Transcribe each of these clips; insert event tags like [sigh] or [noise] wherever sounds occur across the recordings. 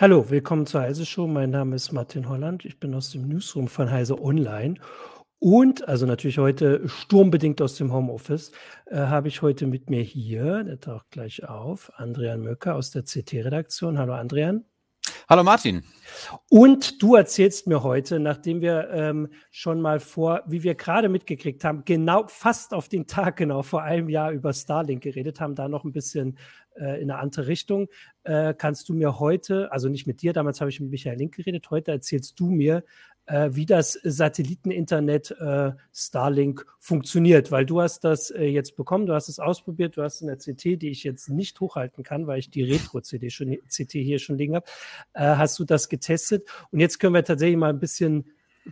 Hallo, willkommen zur Heise Show. Mein Name ist Martin Holland. Ich bin aus dem Newsroom von Heise Online. Und, also natürlich heute sturmbedingt aus dem Homeoffice, äh, habe ich heute mit mir hier, der taucht gleich auf, Andrian Möcker aus der CT-Redaktion. Hallo Andrian. Hallo Martin. Und du erzählst mir heute, nachdem wir ähm, schon mal vor, wie wir gerade mitgekriegt haben, genau fast auf den Tag genau vor einem Jahr über Starlink geredet haben, da noch ein bisschen äh, in eine andere Richtung, äh, kannst du mir heute, also nicht mit dir, damals habe ich mit Michael Link geredet, heute erzählst du mir, äh, wie das Satelliteninternet äh, Starlink funktioniert, weil du hast das äh, jetzt bekommen, du hast es ausprobiert, du hast eine CT, die ich jetzt nicht hochhalten kann, weil ich die Retro-CD schon CT hier schon liegen habe, äh, hast du das getestet und jetzt können wir tatsächlich mal ein bisschen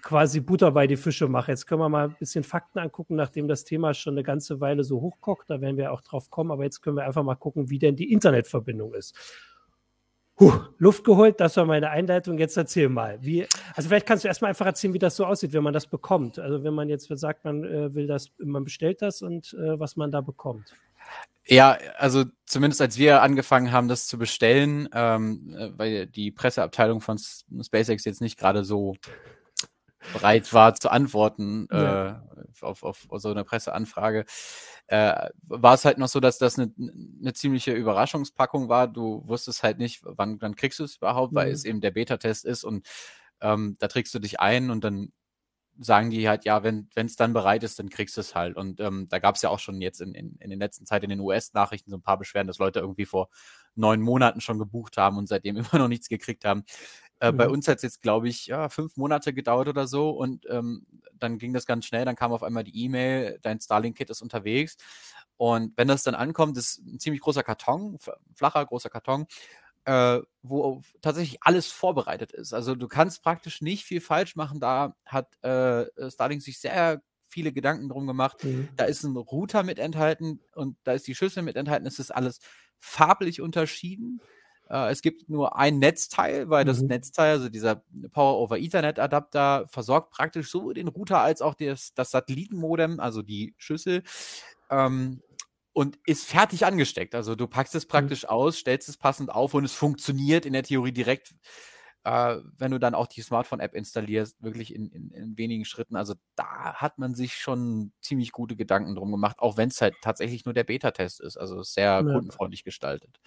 quasi Butter bei die Fische machen. Jetzt können wir mal ein bisschen Fakten angucken, nachdem das Thema schon eine ganze Weile so hochkocht. Da werden wir auch drauf kommen. Aber jetzt können wir einfach mal gucken, wie denn die Internetverbindung ist. Puh, Luft geholt, das war meine Einleitung. Jetzt erzähl mal. Wie, also vielleicht kannst du erstmal einfach erzählen, wie das so aussieht, wenn man das bekommt. Also wenn man jetzt sagt, man äh, will das, man bestellt das und äh, was man da bekommt. Ja, also zumindest als wir angefangen haben, das zu bestellen, ähm, äh, weil die Presseabteilung von SpaceX jetzt nicht gerade so bereit war zu antworten ja. äh, auf, auf, so eine Presseanfrage, äh, war es halt noch so, dass das eine, eine ziemliche Überraschungspackung war. Du wusstest halt nicht, wann, wann kriegst du es überhaupt, mhm. weil es eben der Beta-Test ist und ähm, da trägst du dich ein und dann sagen die halt, ja, wenn es dann bereit ist, dann kriegst du es halt. Und ähm, da gab es ja auch schon jetzt in, in, in den letzten Zeit in den US-Nachrichten so ein paar Beschwerden, dass Leute irgendwie vor neun Monaten schon gebucht haben und seitdem [laughs] immer noch nichts gekriegt haben. Äh, mhm. Bei uns hat es jetzt, glaube ich, ja, fünf Monate gedauert oder so und ähm, dann ging das ganz schnell. Dann kam auf einmal die E-Mail, dein Starlink-Kit ist unterwegs. Und wenn das dann ankommt, ist ein ziemlich großer Karton, flacher, großer Karton, äh, wo tatsächlich alles vorbereitet ist. Also du kannst praktisch nicht viel falsch machen. Da hat äh, Starlink sich sehr viele Gedanken drum gemacht. Mhm. Da ist ein Router mit enthalten und da ist die Schüssel mit enthalten. Es ist alles farblich unterschieden. Äh, es gibt nur ein Netzteil, weil mhm. das Netzteil, also dieser Power-over-Ethernet-Adapter, versorgt praktisch sowohl den Router als auch das, das Satellitenmodem, also die Schüssel. Ähm, und ist fertig angesteckt. Also du packst es mhm. praktisch mhm. aus, stellst es passend auf und es funktioniert in der Theorie direkt, äh, wenn du dann auch die Smartphone-App installierst, wirklich in, in, in, wenigen Schritten. Also da hat man sich schon ziemlich gute Gedanken drum gemacht, auch wenn es halt tatsächlich nur der Beta-Test ist. Also sehr ja. kundenfreundlich gestaltet.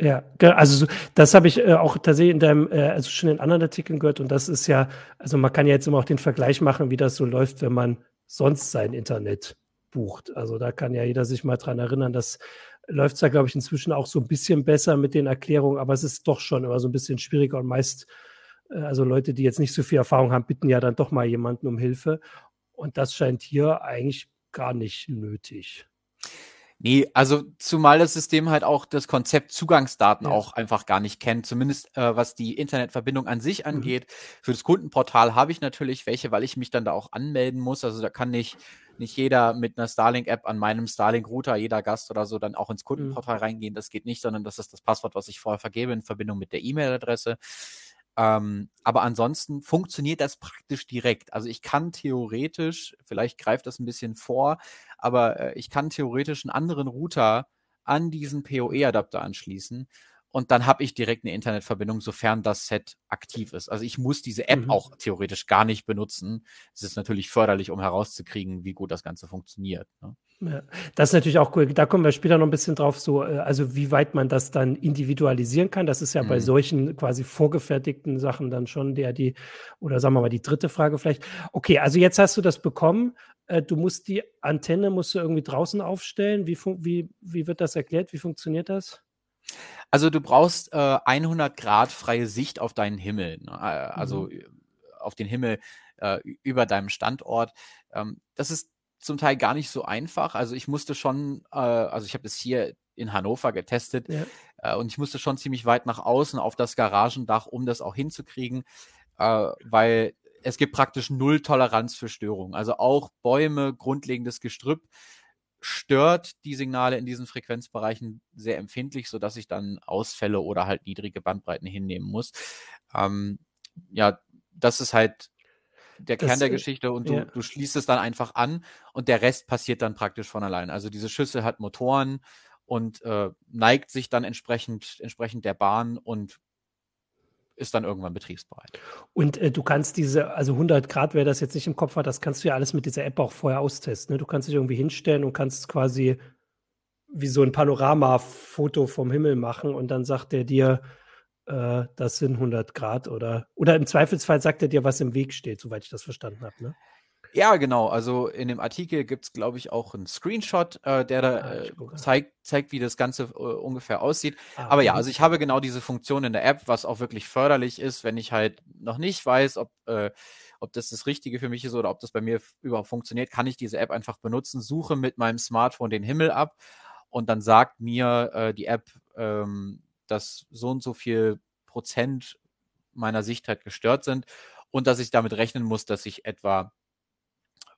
Ja, also das habe ich äh, auch tatsächlich in deinem, äh, also schon in anderen Artikeln gehört und das ist ja, also man kann ja jetzt immer auch den Vergleich machen, wie das so läuft, wenn man sonst sein Internet bucht. Also da kann ja jeder sich mal dran erinnern, das läuft es ja, glaube ich, inzwischen auch so ein bisschen besser mit den Erklärungen, aber es ist doch schon immer so ein bisschen schwieriger und meist, äh, also Leute, die jetzt nicht so viel Erfahrung haben, bitten ja dann doch mal jemanden um Hilfe und das scheint hier eigentlich gar nicht nötig. Nee, also zumal das System halt auch das Konzept Zugangsdaten ja. auch einfach gar nicht kennt, zumindest äh, was die Internetverbindung an sich mhm. angeht. Mhm. Für das Kundenportal habe ich natürlich welche, weil ich mich dann da auch anmelden muss. Also da kann nicht, nicht jeder mit einer Starlink-App an meinem Starlink-Router, jeder Gast oder so, dann auch ins mhm. Kundenportal mhm. reingehen. Das geht nicht, sondern das ist das Passwort, was ich vorher vergebe in Verbindung mit der E-Mail-Adresse. Ähm, aber ansonsten funktioniert das praktisch direkt. Also ich kann theoretisch, vielleicht greift das ein bisschen vor, aber äh, ich kann theoretisch einen anderen Router an diesen PoE-Adapter anschließen und dann habe ich direkt eine Internetverbindung, sofern das Set aktiv ist. Also ich muss diese App mhm. auch theoretisch gar nicht benutzen. Es ist natürlich förderlich, um herauszukriegen, wie gut das Ganze funktioniert. Ne? Ja, das ist natürlich auch cool. Da kommen wir später noch ein bisschen drauf, so, äh, also wie weit man das dann individualisieren kann. Das ist ja mhm. bei solchen quasi vorgefertigten Sachen dann schon der, die, oder sagen wir mal die dritte Frage vielleicht. Okay, also jetzt hast du das bekommen. Äh, du musst die Antenne musst du irgendwie draußen aufstellen. Wie, wie, wie wird das erklärt? Wie funktioniert das? Also du brauchst äh, 100 Grad freie Sicht auf deinen Himmel, ne? Äh, also mhm. auf den Himmel äh, über deinem Standort. Ähm, das ist zum Teil gar nicht so einfach. Also ich musste schon, äh, also ich habe es hier in Hannover getestet ja. äh, und ich musste schon ziemlich weit nach außen auf das Garagendach, um das auch hinzukriegen, äh, weil es gibt praktisch null Toleranz für Störungen. Also auch Bäume, grundlegendes Gestrüpp stört die Signale in diesen Frequenzbereichen sehr empfindlich, sodass ich dann Ausfälle oder halt niedrige Bandbreiten hinnehmen muss. Ähm, ja, das ist halt der Kern der Geschichte und du, ja. du schließt es dann einfach an und der Rest passiert dann praktisch von allein. Also diese Schüssel hat Motoren und äh, neigt sich dann entsprechend, entsprechend der Bahn und ist dann irgendwann betriebsbereit. Und äh, du kannst diese, also 100 Grad, wer das jetzt nicht im Kopf hat, das kannst du ja alles mit dieser App auch vorher austesten. Ne? Du kannst dich irgendwie hinstellen und kannst quasi wie so ein Panoramafoto vom Himmel machen und dann sagt er dir, äh, das sind 100 Grad oder, oder im Zweifelsfall sagt er dir, was im Weg steht, soweit ich das verstanden habe. Ne? Ja, genau. Also in dem Artikel gibt es, glaube ich, auch einen Screenshot, äh, der da ah, äh, zeigt, zeigt, wie das Ganze äh, ungefähr aussieht. Ah, Aber ja, also ich habe genau diese Funktion in der App, was auch wirklich förderlich ist, wenn ich halt noch nicht weiß, ob, äh, ob das das Richtige für mich ist oder ob das bei mir überhaupt funktioniert, kann ich diese App einfach benutzen, suche mit meinem Smartphone den Himmel ab und dann sagt mir äh, die App, ähm, dass so und so viel Prozent meiner Sichtheit gestört sind und dass ich damit rechnen muss, dass ich etwa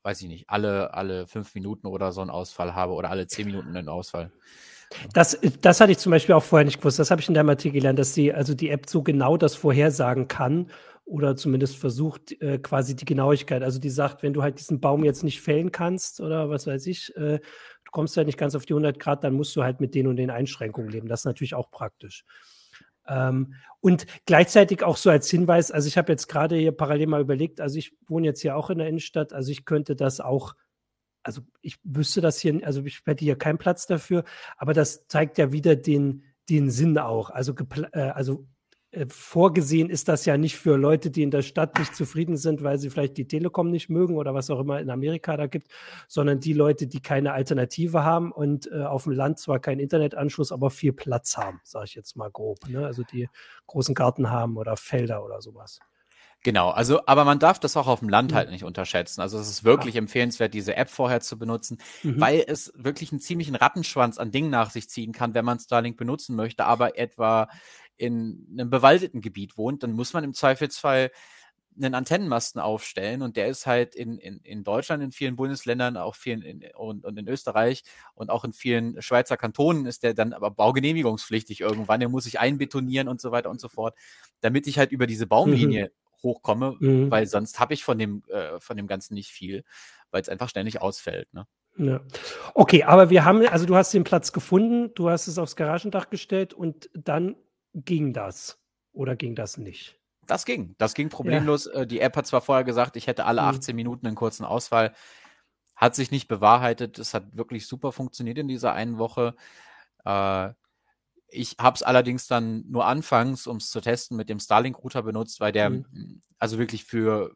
weiß ich nicht, alle, alle fünf Minuten oder so einen Ausfall habe oder alle zehn Minuten einen Ausfall. Das, das hatte ich zum Beispiel auch vorher nicht gewusst. Das habe ich in der Artikel gelernt, dass die, also die App so genau das vorhersagen kann oder zumindest versucht, äh, quasi die Genauigkeit. Also die sagt, wenn du halt diesen Baum jetzt nicht fällen kannst oder was weiß ich, äh, du kommst ja nicht ganz auf die 100 Grad, dann musst du halt mit den und den Einschränkungen leben. Das ist natürlich auch praktisch. Ähm, und gleichzeitig auch so als Hinweis, also ich habe jetzt gerade hier parallel mal überlegt, also ich wohne jetzt hier auch in der Innenstadt, also ich könnte das auch, also ich wüsste das hier, also ich hätte hier keinen Platz dafür, aber das zeigt ja wieder den, den Sinn auch. Also, äh, also vorgesehen ist das ja nicht für Leute, die in der Stadt nicht zufrieden sind, weil sie vielleicht die Telekom nicht mögen oder was auch immer in Amerika da gibt, sondern die Leute, die keine Alternative haben und äh, auf dem Land zwar keinen Internetanschluss, aber viel Platz haben, sage ich jetzt mal grob. Ne? Also die großen Garten haben oder Felder oder sowas. Genau, also, aber man darf das auch auf dem Land mhm. halt nicht unterschätzen. Also es ist wirklich Ach. empfehlenswert, diese App vorher zu benutzen, mhm. weil es wirklich einen ziemlichen Rattenschwanz an Dingen nach sich ziehen kann, wenn man Starlink benutzen möchte, aber etwa in einem bewaldeten Gebiet wohnt, dann muss man im Zweifelsfall einen Antennenmasten aufstellen und der ist halt in, in, in Deutschland, in vielen Bundesländern, auch vielen in, und, und in Österreich und auch in vielen Schweizer Kantonen ist der dann aber baugenehmigungspflichtig irgendwann. Der muss sich einbetonieren und so weiter und so fort, damit ich halt über diese Baumlinie mhm. hochkomme, mhm. weil sonst habe ich von dem, äh, von dem Ganzen nicht viel, weil es einfach ständig ausfällt. Ne? Ja. Okay, aber wir haben, also du hast den Platz gefunden, du hast es aufs Garagendach gestellt und dann ging das oder ging das nicht? Das ging. Das ging problemlos. Ja. Äh, die App hat zwar vorher gesagt, ich hätte alle 18 mhm. Minuten einen kurzen Ausfall. Hat sich nicht bewahrheitet. Es hat wirklich super funktioniert in dieser einen Woche. Äh, ich habe es allerdings dann nur anfangs, um es zu testen, mit dem Starlink-Router benutzt, weil der, mhm. also wirklich für,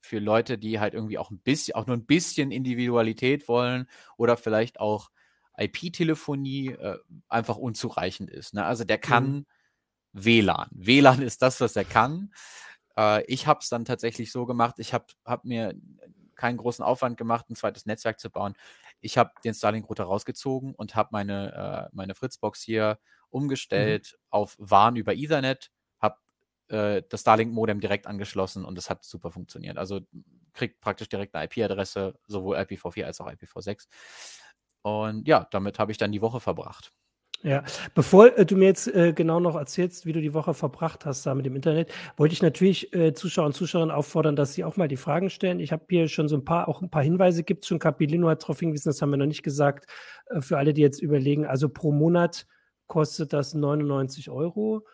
für Leute, die halt irgendwie auch ein bisschen, auch nur ein bisschen Individualität wollen oder vielleicht auch IP-Telefonie äh, einfach unzureichend ist. Ne? Also der kann mhm WLAN. WLAN ist das, was er kann. Äh, ich habe es dann tatsächlich so gemacht, ich habe hab mir keinen großen Aufwand gemacht, ein zweites Netzwerk zu bauen. Ich habe den Starlink-Router rausgezogen und habe meine, äh, meine Fritzbox hier umgestellt mhm. auf WAN über Ethernet, habe äh, das Starlink-Modem direkt angeschlossen und es hat super funktioniert. Also kriegt praktisch direkt eine IP-Adresse, sowohl IPv4 als auch IPv6. Und ja, damit habe ich dann die Woche verbracht. Ja, bevor äh, du mir jetzt äh, genau noch erzählst, wie du die Woche verbracht hast da mit dem Internet, wollte ich natürlich äh, Zuschauer und Zuschauerinnen auffordern, dass sie auch mal die Fragen stellen. Ich habe hier schon so ein paar, auch ein paar Hinweise gibt schon. Capilino hat darauf hingewiesen, das haben wir noch nicht gesagt. Äh, für alle, die jetzt überlegen, also pro Monat kostet das 99 Euro.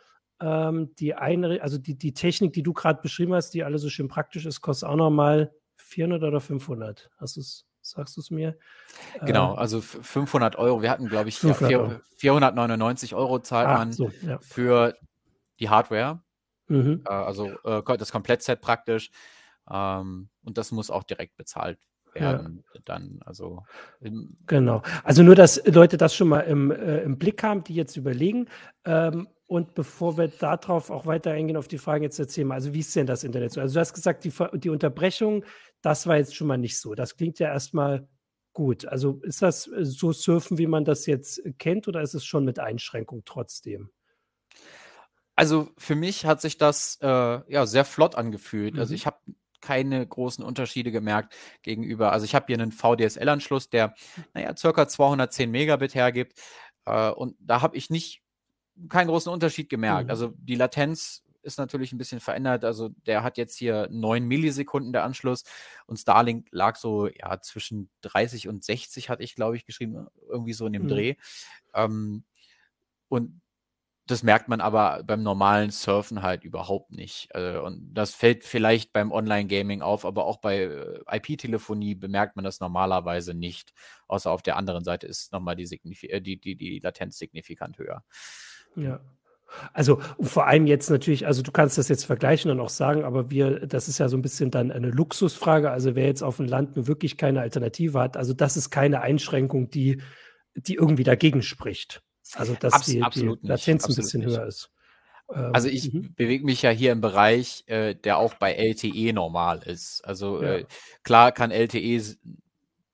Ähm, die eine, also die, die Technik, die du gerade beschrieben hast, die alle so schön praktisch ist, kostet auch nochmal 400 oder 500. Hast du es sagst du es mir? Genau, äh, also 500 Euro. Wir hatten, glaube ich, 400 499 Euro zahlt ah, man so, ja. für die Hardware. Mhm. Äh, also äh, das Komplettset praktisch. Ähm, und das muss auch direkt bezahlt werden. Ja. Dann, also genau. Also nur, dass Leute das schon mal im, äh, im Blick haben, die jetzt überlegen. Ähm, und bevor wir darauf auch weiter eingehen, auf die Fragen jetzt erzählen wir, also wie ist denn das Internet so? Also du hast gesagt, die, die Unterbrechung, das war jetzt schon mal nicht so. Das klingt ja erstmal gut. Also ist das so Surfen, wie man das jetzt kennt, oder ist es schon mit Einschränkung trotzdem? Also für mich hat sich das äh, ja sehr flott angefühlt. Also mhm. Also ich habe keine großen Unterschiede gemerkt gegenüber. Also ich habe hier einen VDSL-Anschluss, der naja circa 210 Megabit hergibt. Äh, und da habe ich nicht keinen großen Unterschied gemerkt. Mhm. Also die Latenz ist natürlich ein bisschen verändert. Also der hat jetzt hier 9 Millisekunden der Anschluss und Starlink lag so ja zwischen 30 und 60, hatte ich, glaube ich, geschrieben, irgendwie so in dem mhm. Dreh. Ähm, und das merkt man aber beim normalen Surfen halt überhaupt nicht. Also, und das fällt vielleicht beim Online-Gaming auf, aber auch bei äh, IP-Telefonie bemerkt man das normalerweise nicht. Außer auf der anderen Seite ist nochmal die, äh, die, die, die Latenz signifikant höher. Ja. Also vor allem jetzt natürlich, also du kannst das jetzt vergleichen und auch sagen, aber wir, das ist ja so ein bisschen dann eine Luxusfrage. Also wer jetzt auf dem Land nur wirklich keine Alternative hat, also das ist keine Einschränkung, die, die irgendwie dagegen spricht. Also dass Abs die, die Latenz ein bisschen nicht. höher ist. Ähm, also ich mhm. bewege mich ja hier im Bereich, äh, der auch bei LTE normal ist. Also ja. äh, klar kann LTE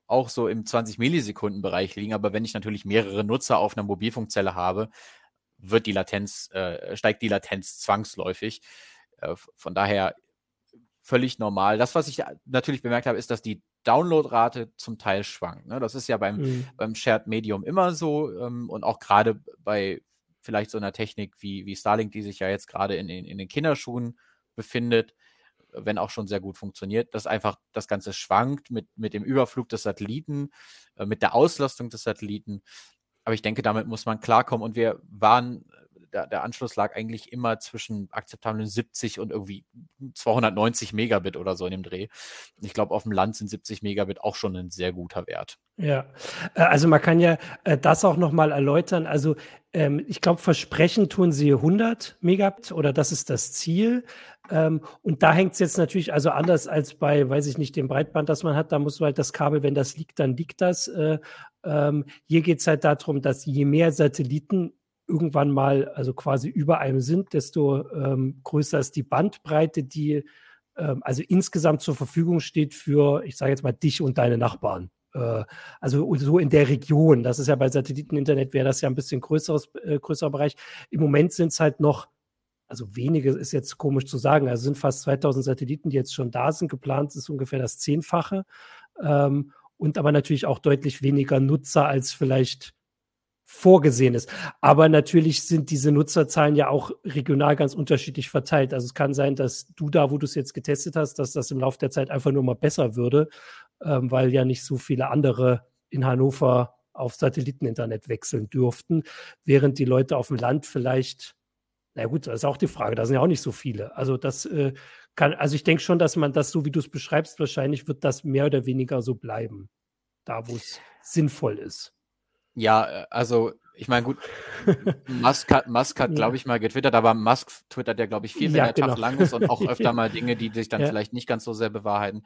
auch so im 20 Millisekunden Bereich liegen, aber wenn ich natürlich mehrere Nutzer auf einer Mobilfunkzelle habe, wird die Latenz, äh, steigt die Latenz zwangsläufig. Äh, von daher völlig normal. Das, was ich natürlich bemerkt habe, ist, dass die Downloadrate zum Teil schwankt. Ne? Das ist ja beim, mhm. beim Shared Medium immer so ähm, und auch gerade bei vielleicht so einer Technik wie, wie Starlink, die sich ja jetzt gerade in, in, in den Kinderschuhen befindet, wenn auch schon sehr gut funktioniert, dass einfach das Ganze schwankt mit, mit dem Überflug des Satelliten, äh, mit der Auslastung des Satelliten. Aber ich denke, damit muss man klarkommen. Und wir waren der, der Anschluss lag eigentlich immer zwischen akzeptablen 70 und irgendwie 290 Megabit oder so in dem Dreh. Ich glaube, auf dem Land sind 70 Megabit auch schon ein sehr guter Wert. Ja, äh, also man kann ja äh, das auch nochmal erläutern. Also ähm, ich glaube, versprechen tun sie 100 Megabit oder das ist das Ziel. Ähm, und da hängt es jetzt natürlich also anders als bei, weiß ich nicht, dem Breitband, das man hat. Da muss halt das Kabel, wenn das liegt, dann liegt das. Äh, ähm, hier geht es halt darum, dass je mehr Satelliten irgendwann mal also quasi über einem sind, desto ähm, größer ist die Bandbreite, die ähm, also insgesamt zur Verfügung steht für, ich sage jetzt mal, dich und deine Nachbarn. Äh, also so in der Region. Das ist ja bei Satelliteninternet wäre das ja ein bisschen größeres, äh, größerer Bereich. Im Moment sind es halt noch, also wenige ist jetzt komisch zu sagen, also sind fast 2000 Satelliten, die jetzt schon da sind. Geplant ist ungefähr das Zehnfache. Ähm, und aber natürlich auch deutlich weniger Nutzer als vielleicht vorgesehen ist. Aber natürlich sind diese Nutzerzahlen ja auch regional ganz unterschiedlich verteilt. Also es kann sein, dass du da, wo du es jetzt getestet hast, dass das im Laufe der Zeit einfach nur mal besser würde, ähm, weil ja nicht so viele andere in Hannover auf Satelliteninternet wechseln dürften, während die Leute auf dem Land vielleicht, na gut, das ist auch die Frage, da sind ja auch nicht so viele. Also das äh, kann, also ich denke schon, dass man das, so wie du es beschreibst, wahrscheinlich wird das mehr oder weniger so bleiben, da wo es sinnvoll ist. Ja, äh, also ich meine, gut, Musk hat, Musk hat [laughs] glaube ich, mal getwittert, aber Musk twittert ja, glaube ich, viel, wenn ja, der genau. Tag lang ist und auch öfter [laughs] mal Dinge, die sich dann ja. vielleicht nicht ganz so sehr bewahrheiten.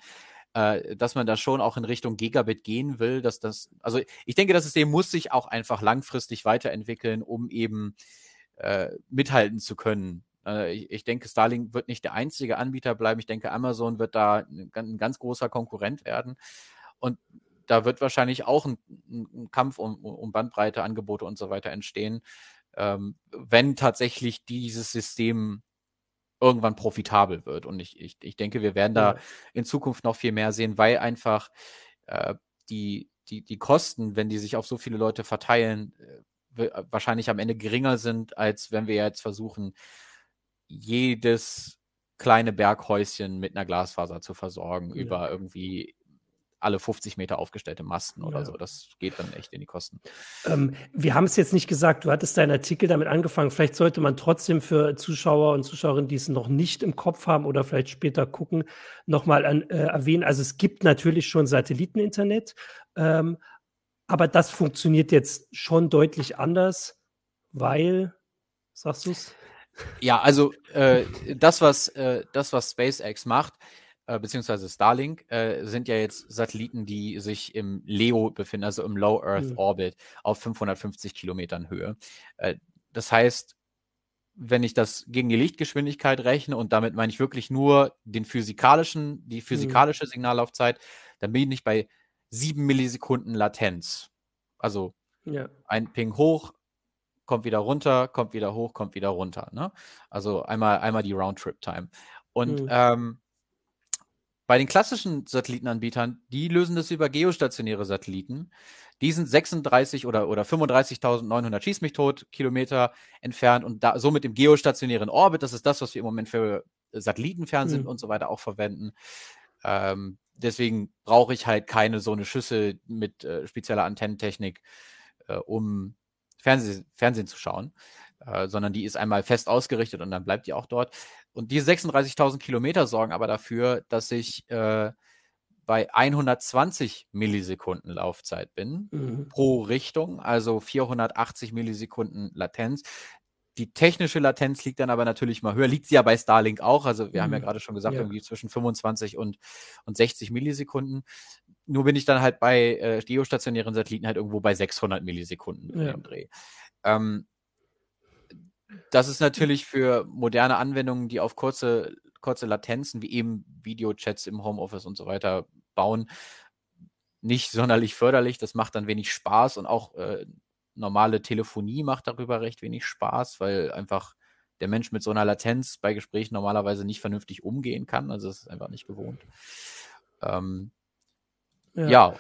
Äh, dass man da schon auch in Richtung Gigabit gehen will, dass das, also ich denke, das System muss sich auch einfach langfristig weiterentwickeln, um eben äh, mithalten zu können. Äh, ich, ich, denke, Starlink wird nicht der einzige Anbieter bleiben. Ich denke, Amazon wird da ein, ein ganz großer Konkurrent werden. Und da wird wahrscheinlich auch ein, ein Kampf um, um Bandbreite, Angebote und so weiter entstehen, ähm, wenn tatsächlich dieses System irgendwann profitabel wird. Und ich, ich, ich denke, wir werden da in Zukunft noch viel mehr sehen, weil einfach äh, die, die, die Kosten, wenn die sich auf so viele Leute verteilen, äh, wahrscheinlich am Ende geringer sind, als wenn wir jetzt versuchen, jedes kleine Berghäuschen mit einer Glasfaser zu versorgen ja. über irgendwie alle 50 Meter aufgestellte Masten oder ja. so. Das geht dann echt in die Kosten. Ähm, wir haben es jetzt nicht gesagt, du hattest deinen Artikel damit angefangen. Vielleicht sollte man trotzdem für Zuschauer und Zuschauerinnen, die es noch nicht im Kopf haben oder vielleicht später gucken, nochmal äh, erwähnen. Also es gibt natürlich schon Satelliteninternet, ähm, aber das funktioniert jetzt schon deutlich anders, weil, sagst du es? Ja, also äh, das, was äh, das, was SpaceX macht, äh, beziehungsweise Starlink, äh, sind ja jetzt Satelliten, die sich im LEO befinden, also im Low Earth mhm. Orbit auf 550 Kilometern Höhe. Äh, das heißt, wenn ich das gegen die Lichtgeschwindigkeit rechne und damit meine ich wirklich nur den physikalischen, die mhm. physikalische Signallaufzeit, dann bin ich bei sieben Millisekunden Latenz. Also ja. ein Ping hoch, kommt wieder runter, kommt wieder hoch, kommt wieder runter. Ne? Also einmal, einmal die Roundtrip-Time. Und mhm. ähm, bei den klassischen Satellitenanbietern, die lösen das über geostationäre Satelliten. Die sind 36 oder, oder 35.900 schieß mich tot Kilometer entfernt und da, so mit dem geostationären Orbit, das ist das, was wir im Moment für Satellitenfernsehen mhm. und so weiter auch verwenden. Ähm, deswegen brauche ich halt keine so eine Schüssel mit äh, spezieller Antennentechnik, äh, um Fernseh Fernsehen zu schauen, äh, sondern die ist einmal fest ausgerichtet und dann bleibt die auch dort. Und diese 36.000 Kilometer sorgen aber dafür, dass ich äh, bei 120 Millisekunden Laufzeit bin mhm. pro Richtung, also 480 Millisekunden Latenz. Die technische Latenz liegt dann aber natürlich mal höher, liegt sie ja bei Starlink auch. Also wir mhm. haben ja mhm. gerade schon gesagt, ja. irgendwie zwischen 25 und, und 60 Millisekunden. Nur bin ich dann halt bei äh, geostationären Satelliten halt irgendwo bei 600 Millisekunden ja. im Dreh. Ähm, das ist natürlich für moderne Anwendungen, die auf kurze, kurze Latenzen wie eben Videochats im Homeoffice und so weiter bauen, nicht sonderlich förderlich. Das macht dann wenig Spaß und auch äh, normale Telefonie macht darüber recht wenig Spaß, weil einfach der Mensch mit so einer Latenz bei Gesprächen normalerweise nicht vernünftig umgehen kann. Also es ist einfach nicht gewohnt. Ähm, ja. ja.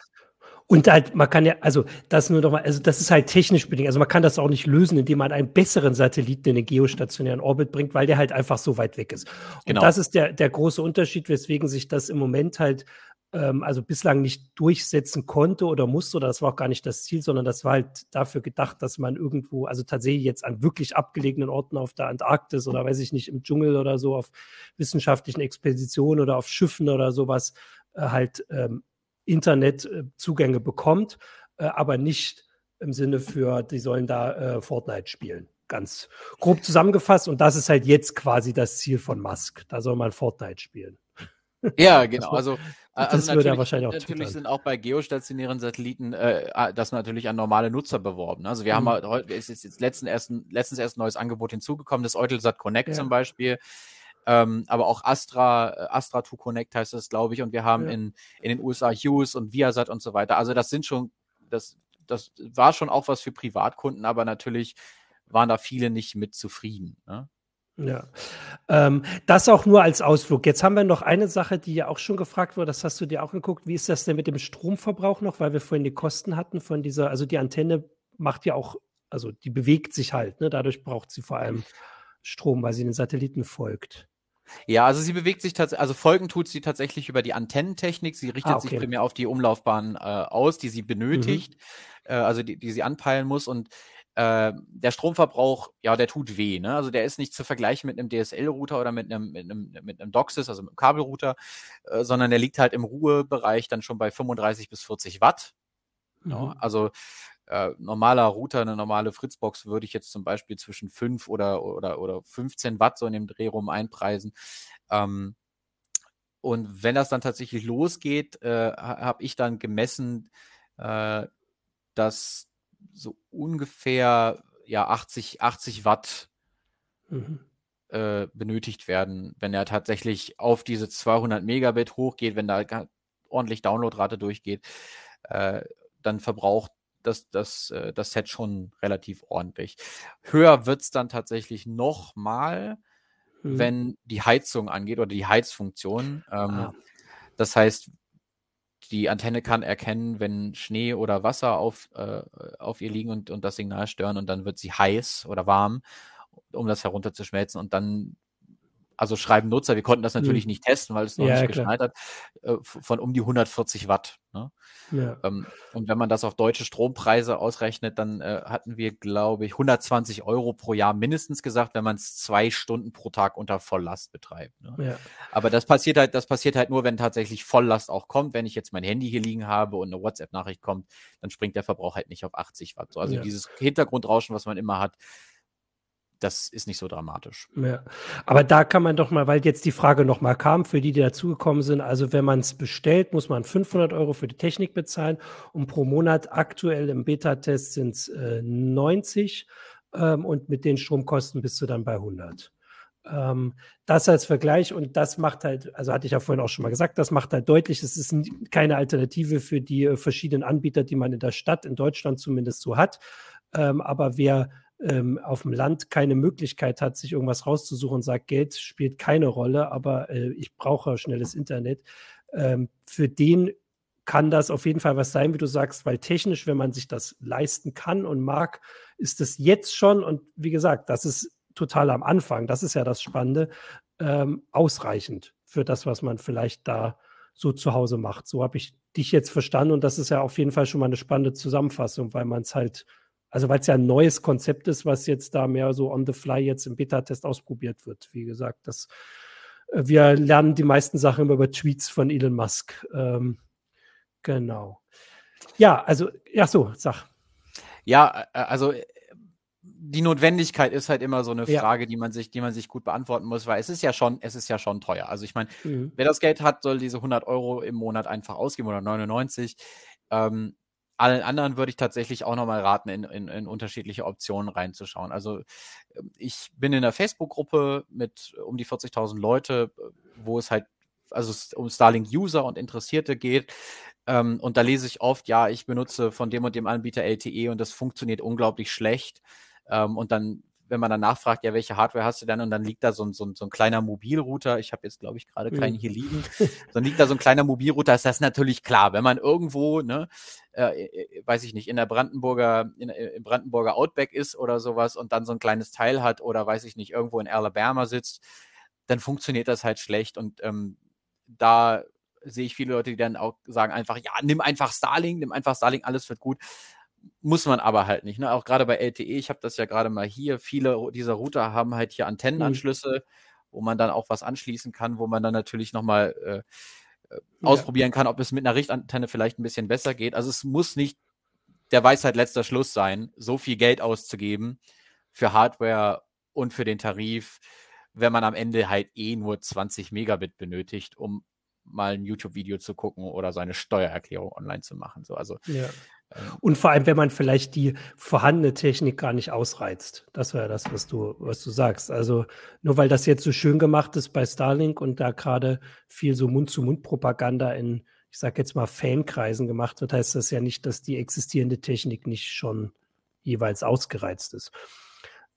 Und halt, man kann ja, also das nur nochmal, also das ist halt technisch bedingt. Also man kann das auch nicht lösen, indem man einen besseren Satelliten in den geostationären Orbit bringt, weil der halt einfach so weit weg ist. Und genau. das ist der, der große Unterschied, weswegen sich das im Moment halt ähm, also bislang nicht durchsetzen konnte oder musste, oder das war auch gar nicht das Ziel, sondern das war halt dafür gedacht, dass man irgendwo, also tatsächlich jetzt an wirklich abgelegenen Orten auf der Antarktis oder weiß ich nicht, im Dschungel oder so, auf wissenschaftlichen Expeditionen oder auf Schiffen oder sowas, äh, halt ähm, Internetzugänge bekommt, äh, aber nicht im Sinne für, die sollen da äh, Fortnite spielen. Ganz grob zusammengefasst. Und das ist halt jetzt quasi das Ziel von Musk. Da soll man Fortnite spielen. Ja, [laughs] genau. Also, das also würde wahrscheinlich auch Natürlich sind auch bei geostationären Satelliten äh, das natürlich an normale Nutzer beworben. Also wir mhm. haben halt heute, ist jetzt letzten ersten, letztens erst ein neues Angebot hinzugekommen, das Eutelsat Connect ja. zum Beispiel. Ähm, aber auch Astra, äh, Astra 2 Connect heißt das, glaube ich. Und wir haben ja. in, in den USA Hughes und Viasat und so weiter. Also das sind schon, das, das war schon auch was für Privatkunden, aber natürlich waren da viele nicht mit zufrieden. Ne? Ja, ähm, das auch nur als Ausflug. Jetzt haben wir noch eine Sache, die ja auch schon gefragt wurde, das hast du dir auch geguckt. Wie ist das denn mit dem Stromverbrauch noch, weil wir vorhin die Kosten hatten von dieser, also die Antenne macht ja auch, also die bewegt sich halt, ne? dadurch braucht sie vor allem Strom, weil sie den Satelliten folgt. Ja, also sie bewegt sich tatsächlich, also folgen tut sie tatsächlich über die Antennentechnik. Sie richtet ah, okay. sich primär auf die Umlaufbahn äh, aus, die sie benötigt, mhm. äh, also die, die sie anpeilen muss. Und äh, der Stromverbrauch, ja, der tut weh. Ne? Also der ist nicht zu vergleichen mit einem DSL-Router oder mit einem, mit einem, mit einem DOCSIS, also mit einem Kabelrouter, äh, sondern der liegt halt im Ruhebereich dann schon bei 35 bis 40 Watt. Mhm. Also äh, normaler Router, eine normale Fritzbox würde ich jetzt zum Beispiel zwischen 5 oder, oder, oder 15 Watt so in dem Dreh rum einpreisen. Ähm, und wenn das dann tatsächlich losgeht, äh, habe ich dann gemessen, äh, dass so ungefähr ja 80, 80 Watt mhm. äh, benötigt werden, wenn er tatsächlich auf diese 200 Megabit hochgeht, wenn da ordentlich Downloadrate durchgeht, äh, dann verbraucht das, das, äh, das Set schon relativ ordentlich. Höher wird es dann tatsächlich nochmal, mhm. wenn die Heizung angeht oder die Heizfunktion. Ähm, ah. Das heißt, die Antenne kann erkennen, wenn Schnee oder Wasser auf, äh, auf ihr liegen und, und das Signal stören und dann wird sie heiß oder warm, um das herunterzuschmelzen und dann also schreiben Nutzer, wir konnten das natürlich mhm. nicht testen, weil es noch ja, nicht geschneit hat, äh, von um die 140 Watt. Ne? Ja. Ähm, und wenn man das auf deutsche Strompreise ausrechnet, dann äh, hatten wir, glaube ich, 120 Euro pro Jahr mindestens gesagt, wenn man es zwei Stunden pro Tag unter Volllast betreibt. Ne? Ja. Aber das passiert halt, das passiert halt nur, wenn tatsächlich Volllast auch kommt. Wenn ich jetzt mein Handy hier liegen habe und eine WhatsApp-Nachricht kommt, dann springt der Verbrauch halt nicht auf 80 Watt. So, also dieses Hintergrundrauschen, was man immer hat, das ist nicht so dramatisch. Ja. Aber da kann man doch mal, weil jetzt die Frage noch mal kam, für die, die dazugekommen sind, also wenn man es bestellt, muss man 500 Euro für die Technik bezahlen und pro Monat aktuell im Beta-Test sind es äh, 90 ähm, und mit den Stromkosten bist du dann bei 100. Ähm, das als Vergleich und das macht halt, also hatte ich ja vorhin auch schon mal gesagt, das macht halt deutlich, es ist keine Alternative für die äh, verschiedenen Anbieter, die man in der Stadt, in Deutschland zumindest so hat. Ähm, aber wer ähm, auf dem Land keine Möglichkeit hat, sich irgendwas rauszusuchen und sagt, Geld spielt keine Rolle, aber äh, ich brauche schnelles Internet, ähm, für den kann das auf jeden Fall was sein, wie du sagst, weil technisch, wenn man sich das leisten kann und mag, ist es jetzt schon, und wie gesagt, das ist total am Anfang, das ist ja das Spannende, ähm, ausreichend für das, was man vielleicht da so zu Hause macht. So habe ich dich jetzt verstanden und das ist ja auf jeden Fall schon mal eine spannende Zusammenfassung, weil man es halt, also weil es ja ein neues Konzept ist, was jetzt da mehr so on the fly jetzt im Beta-Test ausprobiert wird. Wie gesagt, das, äh, wir lernen die meisten Sachen immer über Tweets von Elon Musk. Ähm, Genau. Ja, also, ja, so, sag. Ja, äh, also äh, die Notwendigkeit ist halt immer so eine Frage, ja. die man sich, die man sich gut beantworten muss, weil es ist ja schon, es ist ja schon teuer. Also ich meine, mhm. wer das Geld hat, soll diese 100 Euro im Monat einfach ausgeben oder 99. Ähm, allen anderen würde ich tatsächlich auch nochmal raten, in, in, in unterschiedliche Optionen reinzuschauen. Also ähm, ich bin in einer Facebook-Gruppe mit um die 40.000 Leute, wo es halt also um Starlink-User und Interessierte geht. Ähm, und da lese ich oft, ja, ich benutze von dem und dem Anbieter LTE und das funktioniert unglaublich schlecht. Ähm, und dann, wenn man dann nachfragt, ja, welche Hardware hast du denn? Und dann liegt da so ein, so ein, so ein kleiner Mobilrouter. Ich habe jetzt, glaube ich, gerade keinen mhm. hier liegen. [laughs] dann liegt da so ein kleiner Mobilrouter. Ist das natürlich klar, wenn man irgendwo, ne, äh, äh, weiß ich nicht, in der Brandenburger, in, äh, im Brandenburger Outback ist oder sowas und dann so ein kleines Teil hat oder weiß ich nicht, irgendwo in Alabama sitzt, dann funktioniert das halt schlecht. Und ähm, da sehe ich viele Leute, die dann auch sagen einfach, ja, nimm einfach Starlink, nimm einfach Starlink, alles wird gut. Muss man aber halt nicht. Ne? Auch gerade bei LTE, ich habe das ja gerade mal hier, viele dieser Router haben halt hier Antennenanschlüsse, mhm. wo man dann auch was anschließen kann, wo man dann natürlich nochmal äh, äh, ja. ausprobieren kann, ob es mit einer Richtantenne vielleicht ein bisschen besser geht. Also es muss nicht der Weisheit letzter Schluss sein, so viel Geld auszugeben für Hardware und für den Tarif, wenn man am Ende halt eh nur 20 Megabit benötigt, um mal ein YouTube-Video zu gucken oder seine Steuererklärung online zu machen. So, also, ja. Und vor allem, wenn man vielleicht die vorhandene Technik gar nicht ausreizt. Das wäre das, was du, was du sagst. Also nur weil das jetzt so schön gemacht ist bei Starlink und da gerade viel so Mund-zu-Mund-Propaganda in, ich sag jetzt mal, Fankreisen gemacht wird, heißt das ja nicht, dass die existierende Technik nicht schon jeweils ausgereizt ist.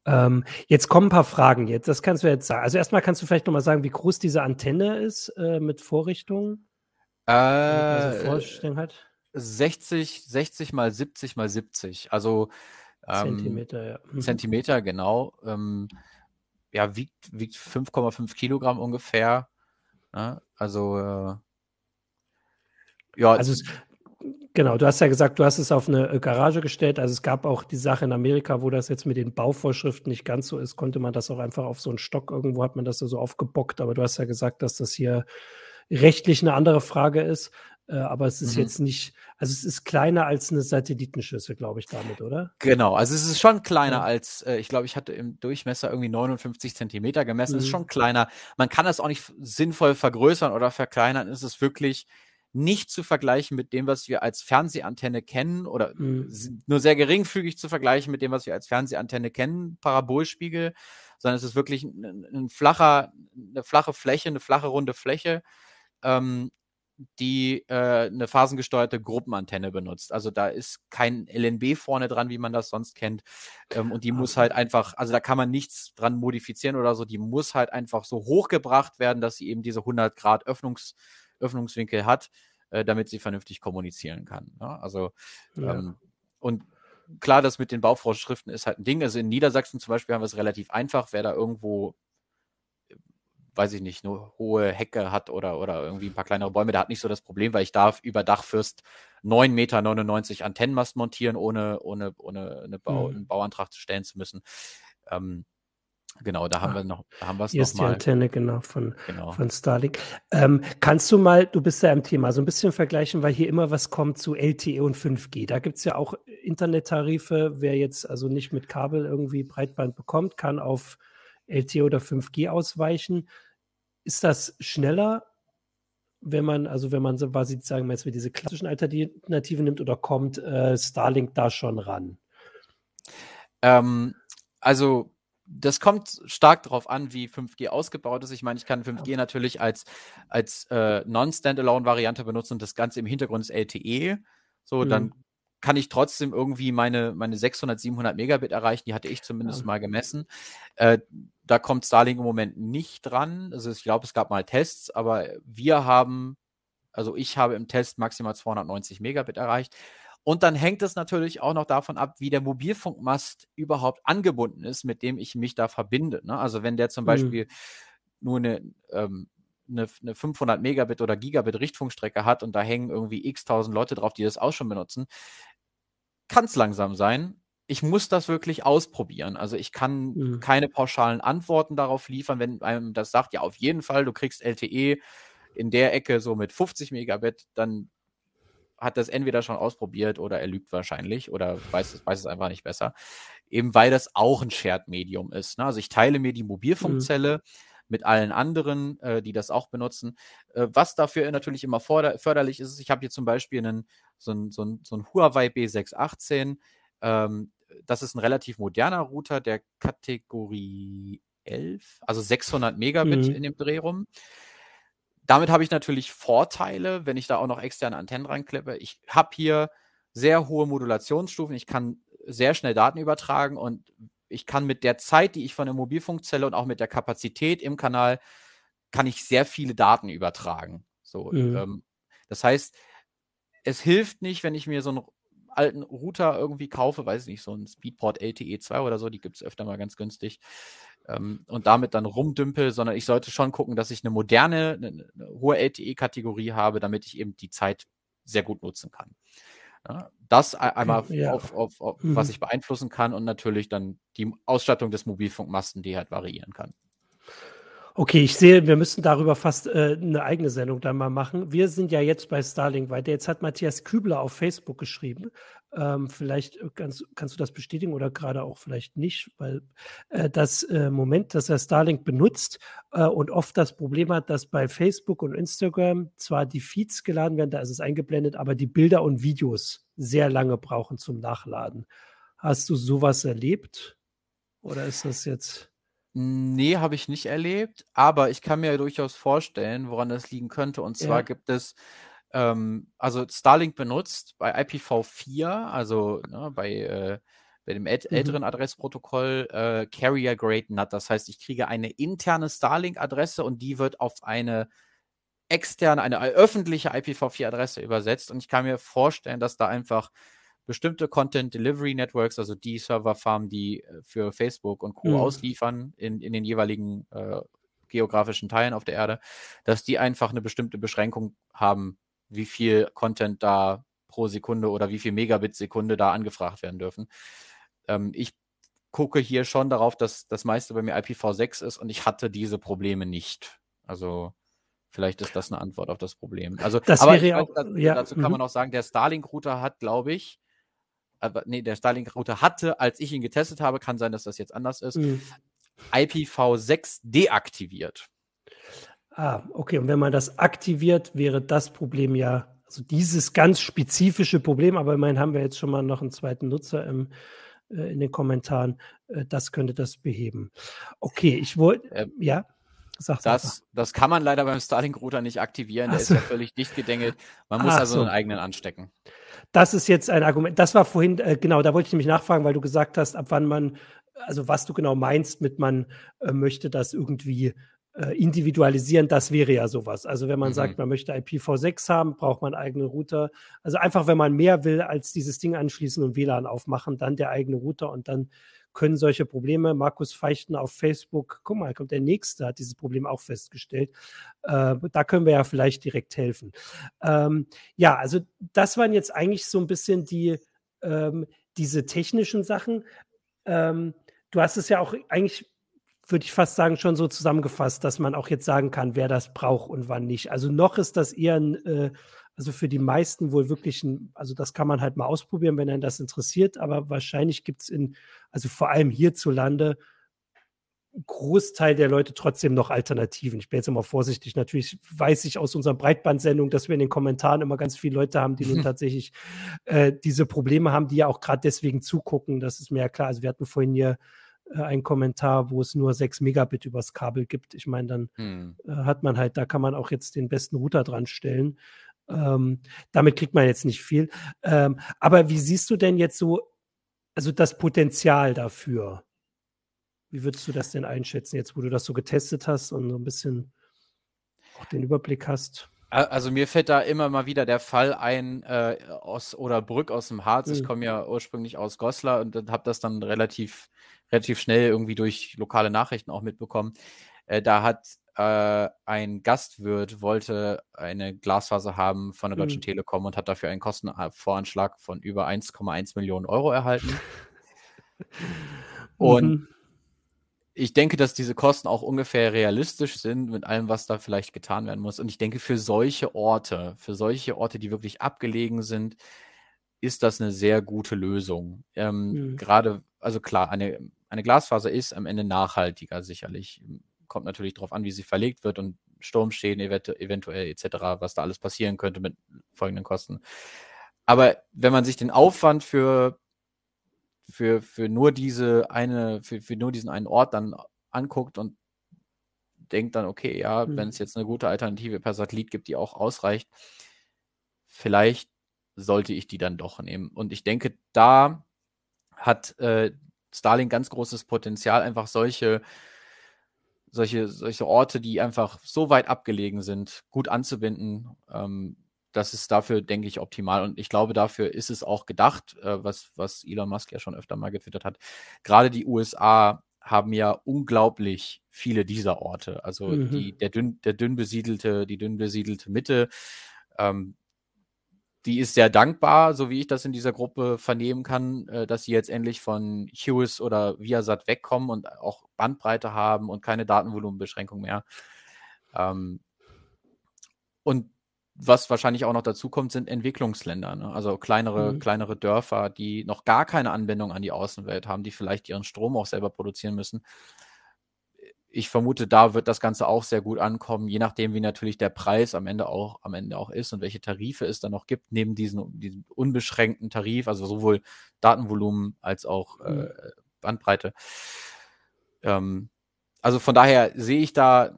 Ähm, jetzt kommen ein paar Fragen jetzt. Das kannst du jetzt sagen. Also erstmal kannst du vielleicht nochmal sagen, wie groß diese Antenne ist äh, mit Vorrichtung. Äh, also Vorstellung hat. 60, 60 mal 70 mal 70. Also ähm, Zentimeter, ja. Mhm. Zentimeter, genau. Ähm, ja, wiegt, wiegt 5,5 Kilogramm ungefähr. Ne? also äh, ja. Also es, Genau, du hast ja gesagt, du hast es auf eine äh, Garage gestellt. Also es gab auch die Sache in Amerika, wo das jetzt mit den Bauvorschriften nicht ganz so ist, konnte man das auch einfach auf so einen Stock irgendwo hat man das so aufgebockt. Aber du hast ja gesagt, dass das hier rechtlich eine andere Frage ist. Äh, aber es ist mhm. jetzt nicht, also es ist kleiner als eine Satellitenschüssel, glaube ich, damit, oder? Genau, also es ist schon kleiner ja. als, äh, ich glaube, ich hatte im Durchmesser irgendwie 59 Zentimeter gemessen. Mhm. Es ist mhm. schon kleiner. Man kann das auch nicht sinnvoll vergrößern oder verkleinern. Es ist wirklich nicht zu vergleichen mit dem, was wir als Fernsehantenne kennen oder mhm. nur sehr geringfügig zu vergleichen mit dem, was wir als Fernsehantenne kennen, Parabolspiegel, sondern es ist wirklich ein, ein flacher, eine flache Fläche, eine flache runde Fläche, ähm, die äh, eine phasengesteuerte Gruppenantenne benutzt. Also da ist kein LNB vorne dran, wie man das sonst kennt. Ähm, und die muss halt einfach, also da kann man nichts dran modifizieren oder so. Die muss halt einfach so hochgebracht werden, dass sie eben diese 100 Grad Öffnungs Öffnungswinkel hat, äh, damit sie vernünftig kommunizieren kann. Ne? Also ja. ähm, und klar, das mit den Bauvorschriften ist halt ein Ding. Also in Niedersachsen zum Beispiel haben wir es relativ einfach, wer da irgendwo weiß ich nicht, nur hohe Hecke hat oder, oder irgendwie ein paar kleinere Bäume, der hat nicht so das Problem, weil ich darf über Dachfürst 9,99 Meter Antennenmast montieren, ohne, ohne, ohne eine Bau, mhm. einen Bauantrag zu stellen zu müssen. Ähm, Genau, da haben ah, wir noch, da haben wir es Hier ist die Antenne, genau, von, genau. von Starlink. Ähm, kannst du mal, du bist ja im Thema, so ein bisschen vergleichen, weil hier immer was kommt zu LTE und 5G. Da gibt es ja auch Internettarife. Wer jetzt also nicht mit Kabel irgendwie Breitband bekommt, kann auf LTE oder 5G ausweichen. Ist das schneller, wenn man, also wenn man so quasi, sagen wir jetzt, wie diese klassischen Alternativen nimmt oder kommt äh, Starlink da schon ran? Ähm, also das kommt stark darauf an, wie 5G ausgebaut ist. Ich meine, ich kann 5G natürlich als, als äh, Non-Standalone-Variante benutzen und das Ganze im Hintergrund ist LTE. So, mhm. dann kann ich trotzdem irgendwie meine, meine 600, 700 Megabit erreichen. Die hatte ich zumindest ja. mal gemessen. Äh, da kommt Starlink im Moment nicht dran. Also ich glaube, es gab mal Tests, aber wir haben Also ich habe im Test maximal 290 Megabit erreicht. Und dann hängt es natürlich auch noch davon ab, wie der Mobilfunkmast überhaupt angebunden ist, mit dem ich mich da verbinde. Ne? Also wenn der zum mhm. Beispiel nur eine, ähm, eine, eine 500 Megabit oder Gigabit Richtfunkstrecke hat und da hängen irgendwie x tausend Leute drauf, die das auch schon benutzen, kann es langsam sein. Ich muss das wirklich ausprobieren. Also ich kann mhm. keine pauschalen Antworten darauf liefern, wenn einem das sagt, ja, auf jeden Fall, du kriegst LTE in der Ecke so mit 50 Megabit, dann hat das entweder schon ausprobiert oder er lügt wahrscheinlich oder weiß es, weiß es einfach nicht besser. Eben weil das auch ein Shared-Medium ist. Ne? Also ich teile mir die Mobilfunkzelle mhm. Mit allen anderen, äh, die das auch benutzen. Äh, was dafür natürlich immer förderlich ist, ich habe hier zum Beispiel einen, so ein, so ein, so ein Huawei B618. Ähm, das ist ein relativ moderner Router der Kategorie 11, also 600 Megabit mhm. in dem Dreh rum. Damit habe ich natürlich Vorteile, wenn ich da auch noch externe Antennen reinklippe. Ich habe hier sehr hohe Modulationsstufen. Ich kann sehr schnell Daten übertragen und ich kann mit der Zeit, die ich von der Mobilfunkzelle und auch mit der Kapazität im Kanal, kann ich sehr viele Daten übertragen. So, mhm. ähm, das heißt, es hilft nicht, wenn ich mir so einen alten Router irgendwie kaufe, weiß ich nicht, so ein Speedport LTE 2 oder so, die gibt es öfter mal ganz günstig ähm, und damit dann rumdümpel, sondern ich sollte schon gucken, dass ich eine moderne, eine, eine hohe LTE-Kategorie habe, damit ich eben die Zeit sehr gut nutzen kann. Ja, das einmal ja. auf, auf, auf mhm. was ich beeinflussen kann und natürlich dann die Ausstattung des Mobilfunkmasten, die halt variieren kann. Okay, ich sehe, wir müssen darüber fast äh, eine eigene Sendung dann mal machen. Wir sind ja jetzt bei Starlink weiter. Jetzt hat Matthias Kübler auf Facebook geschrieben. Ähm, vielleicht kannst, kannst, du das bestätigen oder gerade auch vielleicht nicht, weil äh, das äh, Moment, dass er Starlink benutzt äh, und oft das Problem hat, dass bei Facebook und Instagram zwar die Feeds geladen werden, da ist es eingeblendet, aber die Bilder und Videos sehr lange brauchen zum Nachladen. Hast du sowas erlebt? Oder ist das jetzt Nee, habe ich nicht erlebt, aber ich kann mir durchaus vorstellen, woran das liegen könnte. Und zwar Ja. gibt es, ähm, also Starlink benutzt bei IPv4, also ne, bei, äh, bei dem ält Mhm. älteren Adressprotokoll äh, Carrier Grade NAT. Das heißt, ich kriege eine interne Starlink-Adresse und die wird auf eine externe, eine öffentliche IPv4-Adresse übersetzt. Und ich kann mir vorstellen, dass da einfach bestimmte Content Delivery Networks, also die Serverfarmen, die äh, für Facebook und Co. Mhm. ausliefern in, in den jeweiligen äh, geografischen Teilen auf der Erde, dass die einfach eine bestimmte Beschränkung haben, wie viel Content da pro Sekunde oder wie viel Megabit Sekunde da angefragt werden dürfen. Ähm, ich gucke hier schon darauf, dass das meiste bei mir IPv6 ist und ich hatte diese Probleme nicht. Also vielleicht ist das eine Antwort auf das Problem. Also das aber wäre auch, dazu, ja, dazu kann mhm. man auch sagen, der Starlink-Router hat, glaube ich, aber nee, der Starlink-Router hatte, als ich ihn getestet habe, kann sein, dass das jetzt anders ist, mhm. IPv6 deaktiviert. Ah, okay. Und wenn man das aktiviert, wäre das Problem ja, also dieses ganz spezifische Problem, aber immerhin haben wir jetzt schon mal noch einen zweiten Nutzer im, äh, in den Kommentaren, äh, das könnte das beheben. Okay, ich wollte, äh, ja. Sag das, das kann man leider beim Starlink-Router nicht aktivieren. Der so. ist ja völlig dicht gedengelt. Man muss Ach also so. einen eigenen anstecken. Das ist jetzt ein Argument. Das war vorhin, äh, genau, da wollte ich nämlich nachfragen, weil du gesagt hast, ab wann man, also was du genau meinst mit man äh, möchte das irgendwie äh, individualisieren, das wäre ja sowas. Also wenn man mhm. sagt, man möchte IPv6 haben, braucht man eigene Router. Also einfach, wenn man mehr will, als dieses Ding anschließen und WLAN aufmachen, dann der eigene Router und dann können solche Probleme. Markus Feichten auf Facebook, guck mal, kommt der nächste, hat dieses Problem auch festgestellt. Äh, da können wir ja vielleicht direkt helfen. Ähm, ja, also das waren jetzt eigentlich so ein bisschen die, ähm, diese technischen Sachen. Ähm, du hast es ja auch eigentlich würde ich fast sagen, schon so zusammengefasst, dass man auch jetzt sagen kann, wer das braucht und wann nicht. Also noch ist das eher ein, äh, also für die meisten wohl wirklich ein, also das kann man halt mal ausprobieren, wenn einen das interessiert, aber wahrscheinlich gibt es in, also vor allem hierzulande, Großteil der Leute trotzdem noch Alternativen. Ich bin jetzt immer vorsichtig. Natürlich weiß ich aus unserer Breitbandsendung, dass wir in den Kommentaren immer ganz viele Leute haben, die nun [laughs] tatsächlich äh, diese Probleme haben, die ja auch gerade deswegen zugucken. Das ist mir ja klar. Also wir hatten vorhin hier äh, einen Kommentar, wo es nur 6 Megabit übers Kabel gibt. Ich meine, dann hm. äh, hat man halt, da kann man auch jetzt den besten Router dran stellen. Ähm, damit kriegt man jetzt nicht viel. Ähm, aber wie siehst du denn jetzt so, also das Potenzial dafür? Wie würdest du das denn einschätzen, jetzt wo du das so getestet hast und so ein bisschen auch den Überblick hast? Also mir fällt da immer mal wieder der Fall ein äh, aus oder Brück aus dem Harz. Mhm. Ich komme ja ursprünglich aus Goslar und habe das dann relativ relativ schnell irgendwie durch lokale Nachrichten auch mitbekommen. Äh, da hat äh, ein Gastwirt wollte eine Glasfaser haben von der Deutschen mhm. Telekom und hat dafür einen Kostenvoranschlag von über 1,1 Millionen Euro erhalten. [laughs] und mhm ich denke, dass diese Kosten auch ungefähr realistisch sind mit allem, was da vielleicht getan werden muss. Und ich denke, für solche Orte, für solche Orte, die wirklich abgelegen sind, ist das eine sehr gute Lösung. Ähm, mhm. Gerade, also klar, eine, eine Glasfaser ist am Ende nachhaltiger, sicherlich. Kommt natürlich darauf an, wie sie verlegt wird und Sturmschäden eventuell etc., was da alles passieren könnte mit folgenden Kosten. Aber wenn man sich den Aufwand für für, für nur diese eine, für, für nur diesen einen Ort dann anguckt und denkt dann, okay, ja, mhm. wenn es jetzt eine gute Alternative per Satellit gibt, die auch ausreicht, vielleicht sollte ich die dann doch nehmen. Und ich denke, da hat äh, Starlink ganz großes Potenzial, einfach solche, solche, solche Orte, die einfach so weit abgelegen sind, gut anzubinden. Ähm, das ist dafür, denke ich, optimal. Und ich glaube, dafür ist es auch gedacht, äh, was, was Elon Musk ja schon öfter mal getwittert hat. Gerade die USA haben ja unglaublich viele dieser Orte. Also mhm. die, der, dünn, der dünn besiedelte, die dünn besiedelte Mitte, ähm, die ist sehr dankbar, so wie ich das in dieser Gruppe vernehmen kann, äh, dass sie jetzt endlich von Hughes oder Viasat wegkommen und auch Bandbreite haben und keine Datenvolumenbeschränkung mehr. Ähm, und was wahrscheinlich auch noch dazu kommt, sind Entwicklungsländer, ne? also kleinere, mhm. kleinere Dörfer, die noch gar keine Anbindung an die Außenwelt haben, die vielleicht ihren Strom auch selber produzieren müssen. Ich vermute, da wird das Ganze auch sehr gut ankommen, je nachdem, wie natürlich der Preis am Ende auch, am Ende auch ist und welche Tarife es dann noch gibt, neben diesen, diesen unbeschränkten Tarif, also sowohl Datenvolumen als auch äh, mhm. Bandbreite. Ähm, also von daher sehe ich da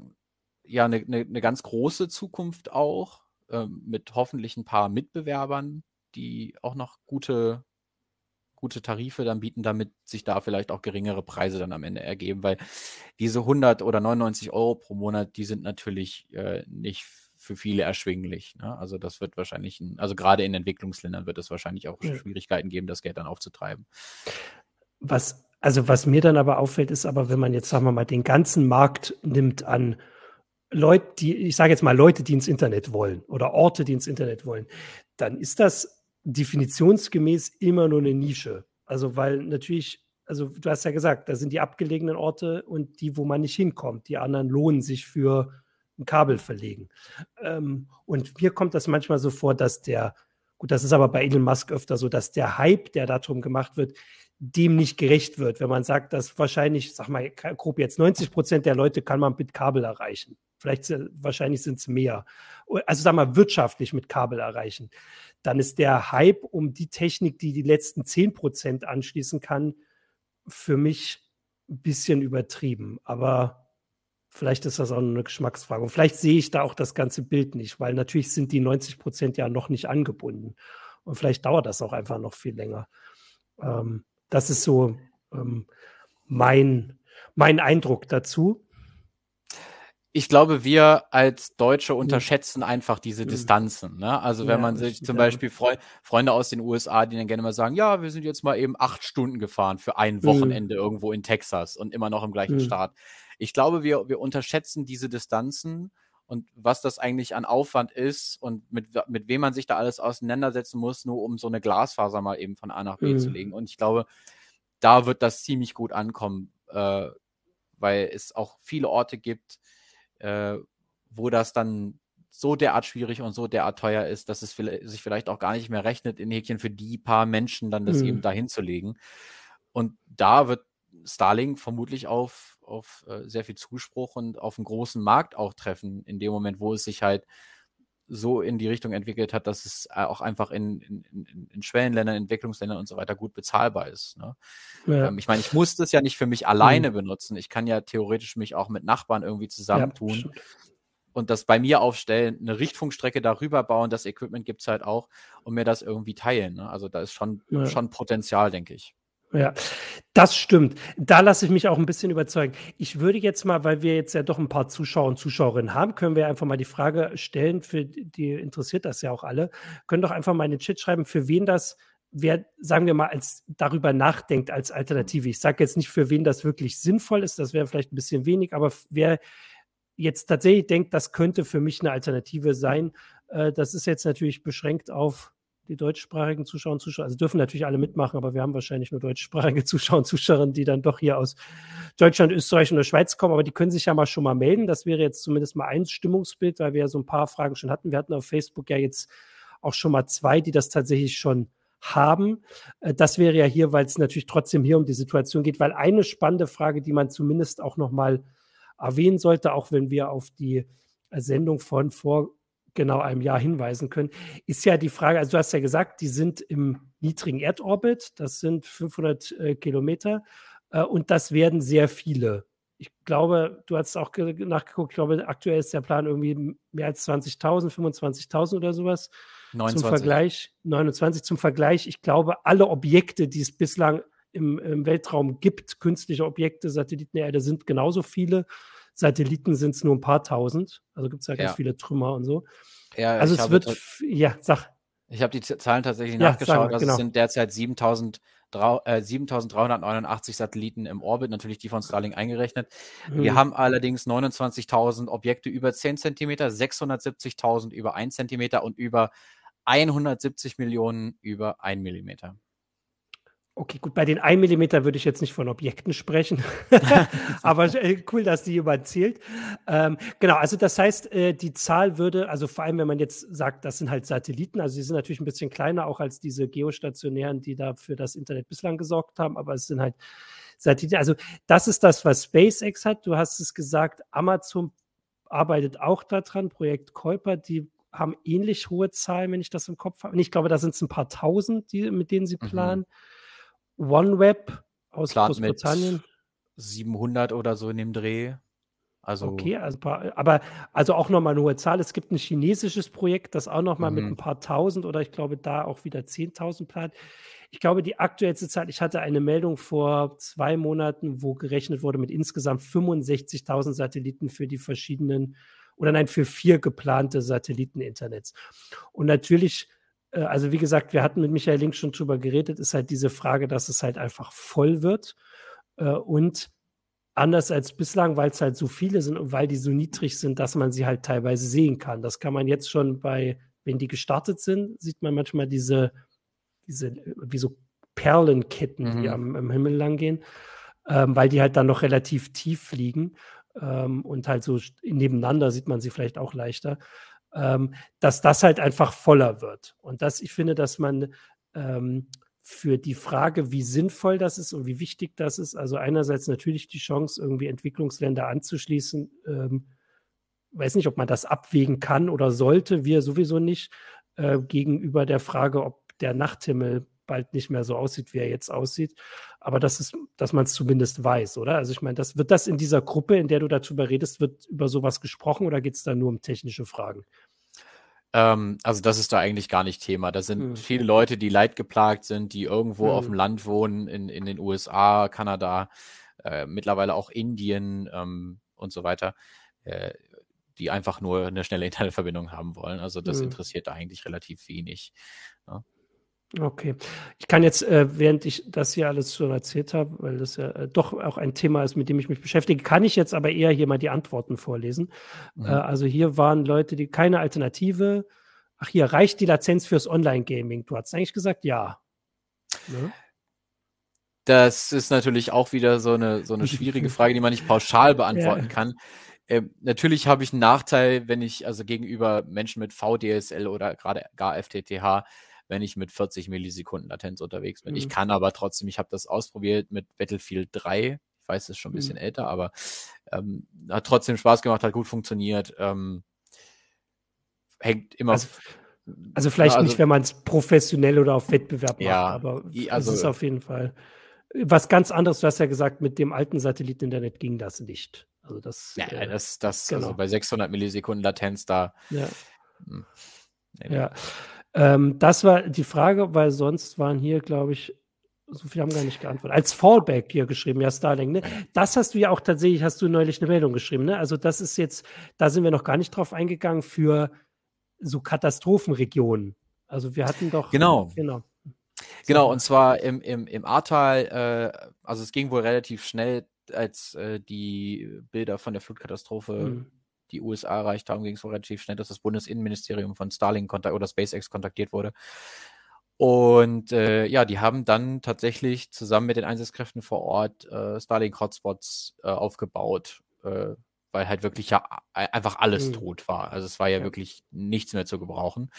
ja eine ne, ne ganz große Zukunft auch ähm, mit hoffentlich ein paar Mitbewerbern, die auch noch gute, gute Tarife dann bieten, damit sich da vielleicht auch geringere Preise dann am Ende ergeben, weil diese 100 oder 99 Euro pro Monat, die sind natürlich äh, nicht für viele erschwinglich. Ne? Also das wird wahrscheinlich, ein, also gerade in Entwicklungsländern wird es wahrscheinlich auch ja. Schwierigkeiten geben, das Geld dann aufzutreiben. Was, also was mir dann aber auffällt, ist aber, wenn man jetzt, sagen wir mal, den ganzen Markt nimmt an Leute, die, ich sage jetzt mal Leute, die ins Internet wollen oder Orte, die ins Internet wollen, dann ist das definitionsgemäß immer nur eine Nische. Also, weil natürlich, also du hast ja gesagt, da sind die abgelegenen Orte und die, wo man nicht hinkommt. Die anderen lohnen sich für ein Kabel verlegen. Ähm, und mir kommt das manchmal so vor, dass der, gut, das ist aber bei Elon Musk öfter so, dass der Hype, der darum gemacht wird, dem nicht gerecht wird, wenn man sagt, dass wahrscheinlich, sag mal, grob jetzt 90 Prozent der Leute kann man mit Kabel erreichen. Vielleicht wahrscheinlich sind es mehr. Also sag mal, wirtschaftlich mit Kabel erreichen. Dann ist der Hype um die Technik, die die letzten 10 Prozent anschließen kann, für mich ein bisschen übertrieben. Aber vielleicht ist das auch eine Geschmacksfrage. Und vielleicht sehe ich da auch das ganze Bild nicht, weil natürlich sind die 90 Prozent ja noch nicht angebunden. Und vielleicht dauert das auch einfach noch viel länger. Ähm, das ist so ähm, mein, mein Eindruck dazu ich glaube, wir als Deutsche unterschätzen einfach diese Distanzen. Ne? Also wenn ja, man sich zum Beispiel Fre Freunde aus den USA, die dann gerne mal sagen, ja, wir sind jetzt mal eben acht Stunden gefahren für ein mhm. Wochenende mhm. irgendwo in Texas und immer noch im gleichen mhm. Staat. Ich glaube, wir, wir unterschätzen diese Distanzen und was das eigentlich an Aufwand ist und mit, mit wem man sich da alles auseinandersetzen muss, nur um so eine Glasfaser mal eben von A nach B mhm. zu legen. Und ich glaube, da wird das ziemlich gut ankommen, äh, weil es auch viele Orte gibt, äh, wo das dann so derart schwierig und so derart teuer ist, dass es sich vielleicht auch gar nicht mehr rechnet, in Häkchen für die paar Menschen dann das mhm. eben dahin zu legen. Und da wird Starlink vermutlich auf, auf äh, sehr viel Zuspruch und auf einen großen Markt auch treffen, in dem Moment, wo es sich halt so in die Richtung entwickelt hat, dass es äh, auch einfach in, in, in, in Schwellenländern, Entwicklungsländern und so weiter gut bezahlbar ist. Ne? Ja. Ähm, ich meine, ich muss das ja nicht für mich alleine mhm. benutzen. Ich kann ja theoretisch mich auch mit Nachbarn irgendwie zusammentun. Ja, und das bei mir aufstellen, eine Richtfunkstrecke darüber bauen, das Equipment gibt es halt auch und mir das irgendwie teilen. Ne? Also da ist schon, ja. schon Potenzial, denke ich. Ja, das stimmt. Da lasse ich mich auch ein bisschen überzeugen. Ich würde jetzt mal, weil wir jetzt ja doch ein paar Zuschauer und Zuschauerinnen haben, können wir einfach mal die Frage stellen, für die interessiert das ja auch alle, können doch einfach mal in den Chat schreiben, für wen das, wer, sagen wir mal, als darüber nachdenkt als Alternative. Ich sage jetzt nicht, für wen das wirklich sinnvoll ist, das wäre vielleicht ein bisschen wenig, aber wer jetzt tatsächlich denkt, das könnte für mich eine Alternative sein, äh, das ist jetzt natürlich beschränkt auf die deutschsprachigen Zuschauer und Zuschauer, also dürfen natürlich alle mitmachen, aber wir haben wahrscheinlich nur deutschsprachige [laughs] Zuschauer und Zuschauerinnen, die dann doch hier aus Deutschland, Österreich und der Schweiz kommen, aber die können sich ja mal schon mal melden. Das wäre jetzt zumindest mal ein Stimmungsbild, weil wir ja so ein paar Fragen schon hatten. Wir hatten auf Facebook ja jetzt auch schon mal zwei, die das tatsächlich schon haben. Äh, das wäre ja hier, weil es natürlich trotzdem hier um die Situation geht, weil eine spannende Frage, die man zumindest auch noch mal erwähnen sollte, auch wenn wir auf die Sendung von vor genau einem Jahr hinweisen können, ist ja die Frage, also du hast ja gesagt, die sind im niedrigen Erdorbit, das sind 500 äh, Kilometer äh, und das werden sehr viele. Ich glaube, du hast auch nachgeguckt, ich glaube, aktuell ist der Plan irgendwie mehr als 20.000, 25.000 oder sowas. 29. Zum Vergleich, 29 zum Vergleich. Ich glaube, alle Objekte, die es bislang im, im Weltraum gibt, künstliche Objekte, Satelliten der Erde, sind genauso viele. Satelliten sind es nur ein paar tausend. Also gibt es ja ganz viele Trümmer und so. Ja, also es wird, ja, sag. Ich habe die Zahlen tatsächlich ja, nachgeschaut. Mal, also genau. es sind derzeit 7000 äh, 7389 Satelliten im Orbit, natürlich die von Starlink eingerechnet. Mhm. Wir haben allerdings 29.000 Objekte über 10 cm, 670.000 über 1 cm und über 170 Millionen über 1 Millimeter. Okay, gut, bei den 1 mm würde ich jetzt nicht von Objekten sprechen, [laughs] [laughs] aber äh, cool, dass die jemand zählt. Ähm, genau, also das heißt, äh, die Zahl würde, also vor allem, wenn man jetzt sagt, das sind halt Satelliten, also sie sind natürlich ein bisschen kleiner auch als diese geostationären, die da für das Internet bislang gesorgt haben, aber es sind halt Satelliten. Also das ist das, was SpaceX hat. Du hast es gesagt, Amazon arbeitet auch daran, Projekt Kuiper, die haben ähnlich hohe Zahlen, wenn ich das im Kopf habe. Und ich glaube, da sind es ein paar tausend, die, mit denen sie mhm. planen. Mhm. OneWeb aus Plant Großbritannien. 700 oder so in dem Dreh. Also okay, also aber also auch nochmal eine hohe Zahl. Es gibt ein chinesisches Projekt, das auch nochmal mhm. mit ein paar tausend oder ich glaube da auch wieder 10.000 plant. Ich glaube, die aktuellste Zahl, ich hatte eine Meldung vor zwei Monaten, wo gerechnet wurde mit insgesamt 65.000 Satelliten für die verschiedenen oder nein, für vier geplante Satelliteninternets. Und natürlich also wie gesagt, wir hatten mit Michael Link schon drüber geredet, ist halt diese Frage, dass es halt einfach voll wird. Äh, und anders als bislang, weil es halt so viele sind und weil die so niedrig sind, dass man sie halt teilweise sehen kann. Das kann man jetzt schon bei, wenn die gestartet sind, sieht man manchmal diese, diese wie so Perlenketten, mhm. die am, am, Himmel lang gehen, ähm, weil die halt dann noch relativ tief fliegen. Ähm, und halt so nebeneinander sieht man sie vielleicht auch leichter ähm, dass das halt einfach voller wird. Und das, ich finde, dass man ähm, für die Frage, wie sinnvoll das ist und wie wichtig das ist, also einerseits natürlich die Chance, irgendwie Entwicklungsländer anzuschließen, ähm, weiß nicht, ob man das abwägen kann oder sollte, wir sowieso nicht, äh, gegenüber der Frage, ob der Nachthimmel bald nicht mehr so aussieht, wie er jetzt aussieht. Aber das ist, dass man es zumindest weiß, oder? Also ich meine, das wird das in dieser Gruppe, in der du darüber redest, wird über sowas gesprochen oder geht es da nur um technische Fragen? Ähm, also das ist da eigentlich gar nicht Thema. Da sind hm. viele Leute, die leidgeplagt sind, die irgendwo hm. auf dem Land wohnen, in, in den USA, Kanada, äh, mittlerweile auch Indien ähm, und so weiter, äh, die einfach nur eine schnelle [laughs] Internetverbindung haben wollen. Also das hm. interessiert da eigentlich relativ wenig. Ja. Okay. Ich kann jetzt, äh, während ich das hier alles schon erzählt habe, weil das ja äh, doch auch ein Thema ist, mit dem ich mich beschäftige, kann ich jetzt aber eher hier mal die Antworten vorlesen. Mhm. Äh, also hier waren Leute, die keine Alternative. Ach, hier reicht die Lizenz fürs Online-Gaming. Du hast eigentlich gesagt, ja. Ne? Das ist natürlich auch wieder so eine, so eine schwierige [laughs] Frage, die man nicht pauschal beantworten ja. kann. Ähm, natürlich habe ich einen Nachteil, wenn ich also gegenüber Menschen mit VDSL oder gerade gar FTTH wenn ich mit 40 Millisekunden Latenz unterwegs bin. Mhm. Ich kann aber trotzdem, ich habe das ausprobiert mit Battlefield 3. Ich weiß, es ist schon ein bisschen mhm. älter, aber ähm, hat trotzdem Spaß gemacht, hat gut funktioniert. Ähm, hängt immer. Also, also vielleicht also, nicht, wenn man es professionell oder auf Wettbewerb macht, ja, aber also, es ist auf jeden Fall was ganz anderes. Du hast ja gesagt, mit dem alten Satelliteninternet ging das nicht. Also das. Ja, äh, das, das also genau. also bei 600 Millisekunden Latenz da. Ja. Hm, nee, nee. Ähm, das war die Frage, weil sonst waren hier, glaube ich, so viele haben gar nicht geantwortet. Als Fallback hier geschrieben, ja, Starlink. Ne? Das hast du ja auch tatsächlich, hast du neulich eine Meldung geschrieben. Ne? Also das ist jetzt, da sind wir noch gar nicht drauf eingegangen für so Katastrophenregionen. Also wir hatten doch. Genau. Genau. Genau, und zwar im, im, im Ahrtal, äh, also es ging wohl relativ schnell, als äh, die Bilder von der Flutkatastrophe mhm. Die USA erreicht haben, ging es relativ schnell, dass das Bundesinnenministerium von Starlink oder SpaceX kontaktiert wurde. Und äh, ja, die haben dann tatsächlich zusammen mit den Einsatzkräften vor Ort äh, Starlink-Hotspots äh, aufgebaut, äh, weil halt wirklich ja einfach alles mhm. tot war. Also es war ja, ja, wirklich nichts mehr zu gebrauchen.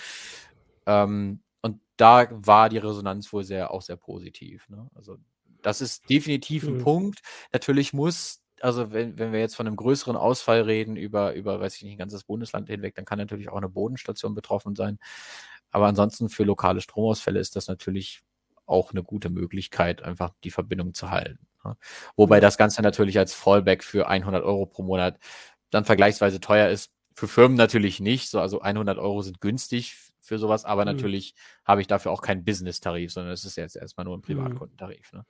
Ähm, und da war die Resonanz wohl sehr auch sehr positiv. Ne? Also das ist definitiv mhm. ein Punkt. Natürlich muss also wenn, wenn wir jetzt von einem größeren Ausfall reden über, über, weiß ich nicht, ein ganzes Bundesland hinweg, dann kann natürlich auch eine Bodenstation betroffen sein. Aber ansonsten für lokale Stromausfälle ist das natürlich auch eine gute Möglichkeit, einfach die Verbindung zu halten. Ne? Wobei das Ganze natürlich als Fallback für 100 Euro pro Monat dann vergleichsweise teuer ist. Für Firmen natürlich nicht. So, also 100 Euro sind günstig für sowas, aber mhm. natürlich habe ich dafür auch keinen Business-Tarif, sondern es ist jetzt erstmal nur ein mhm. Privatkundentarif. Ne?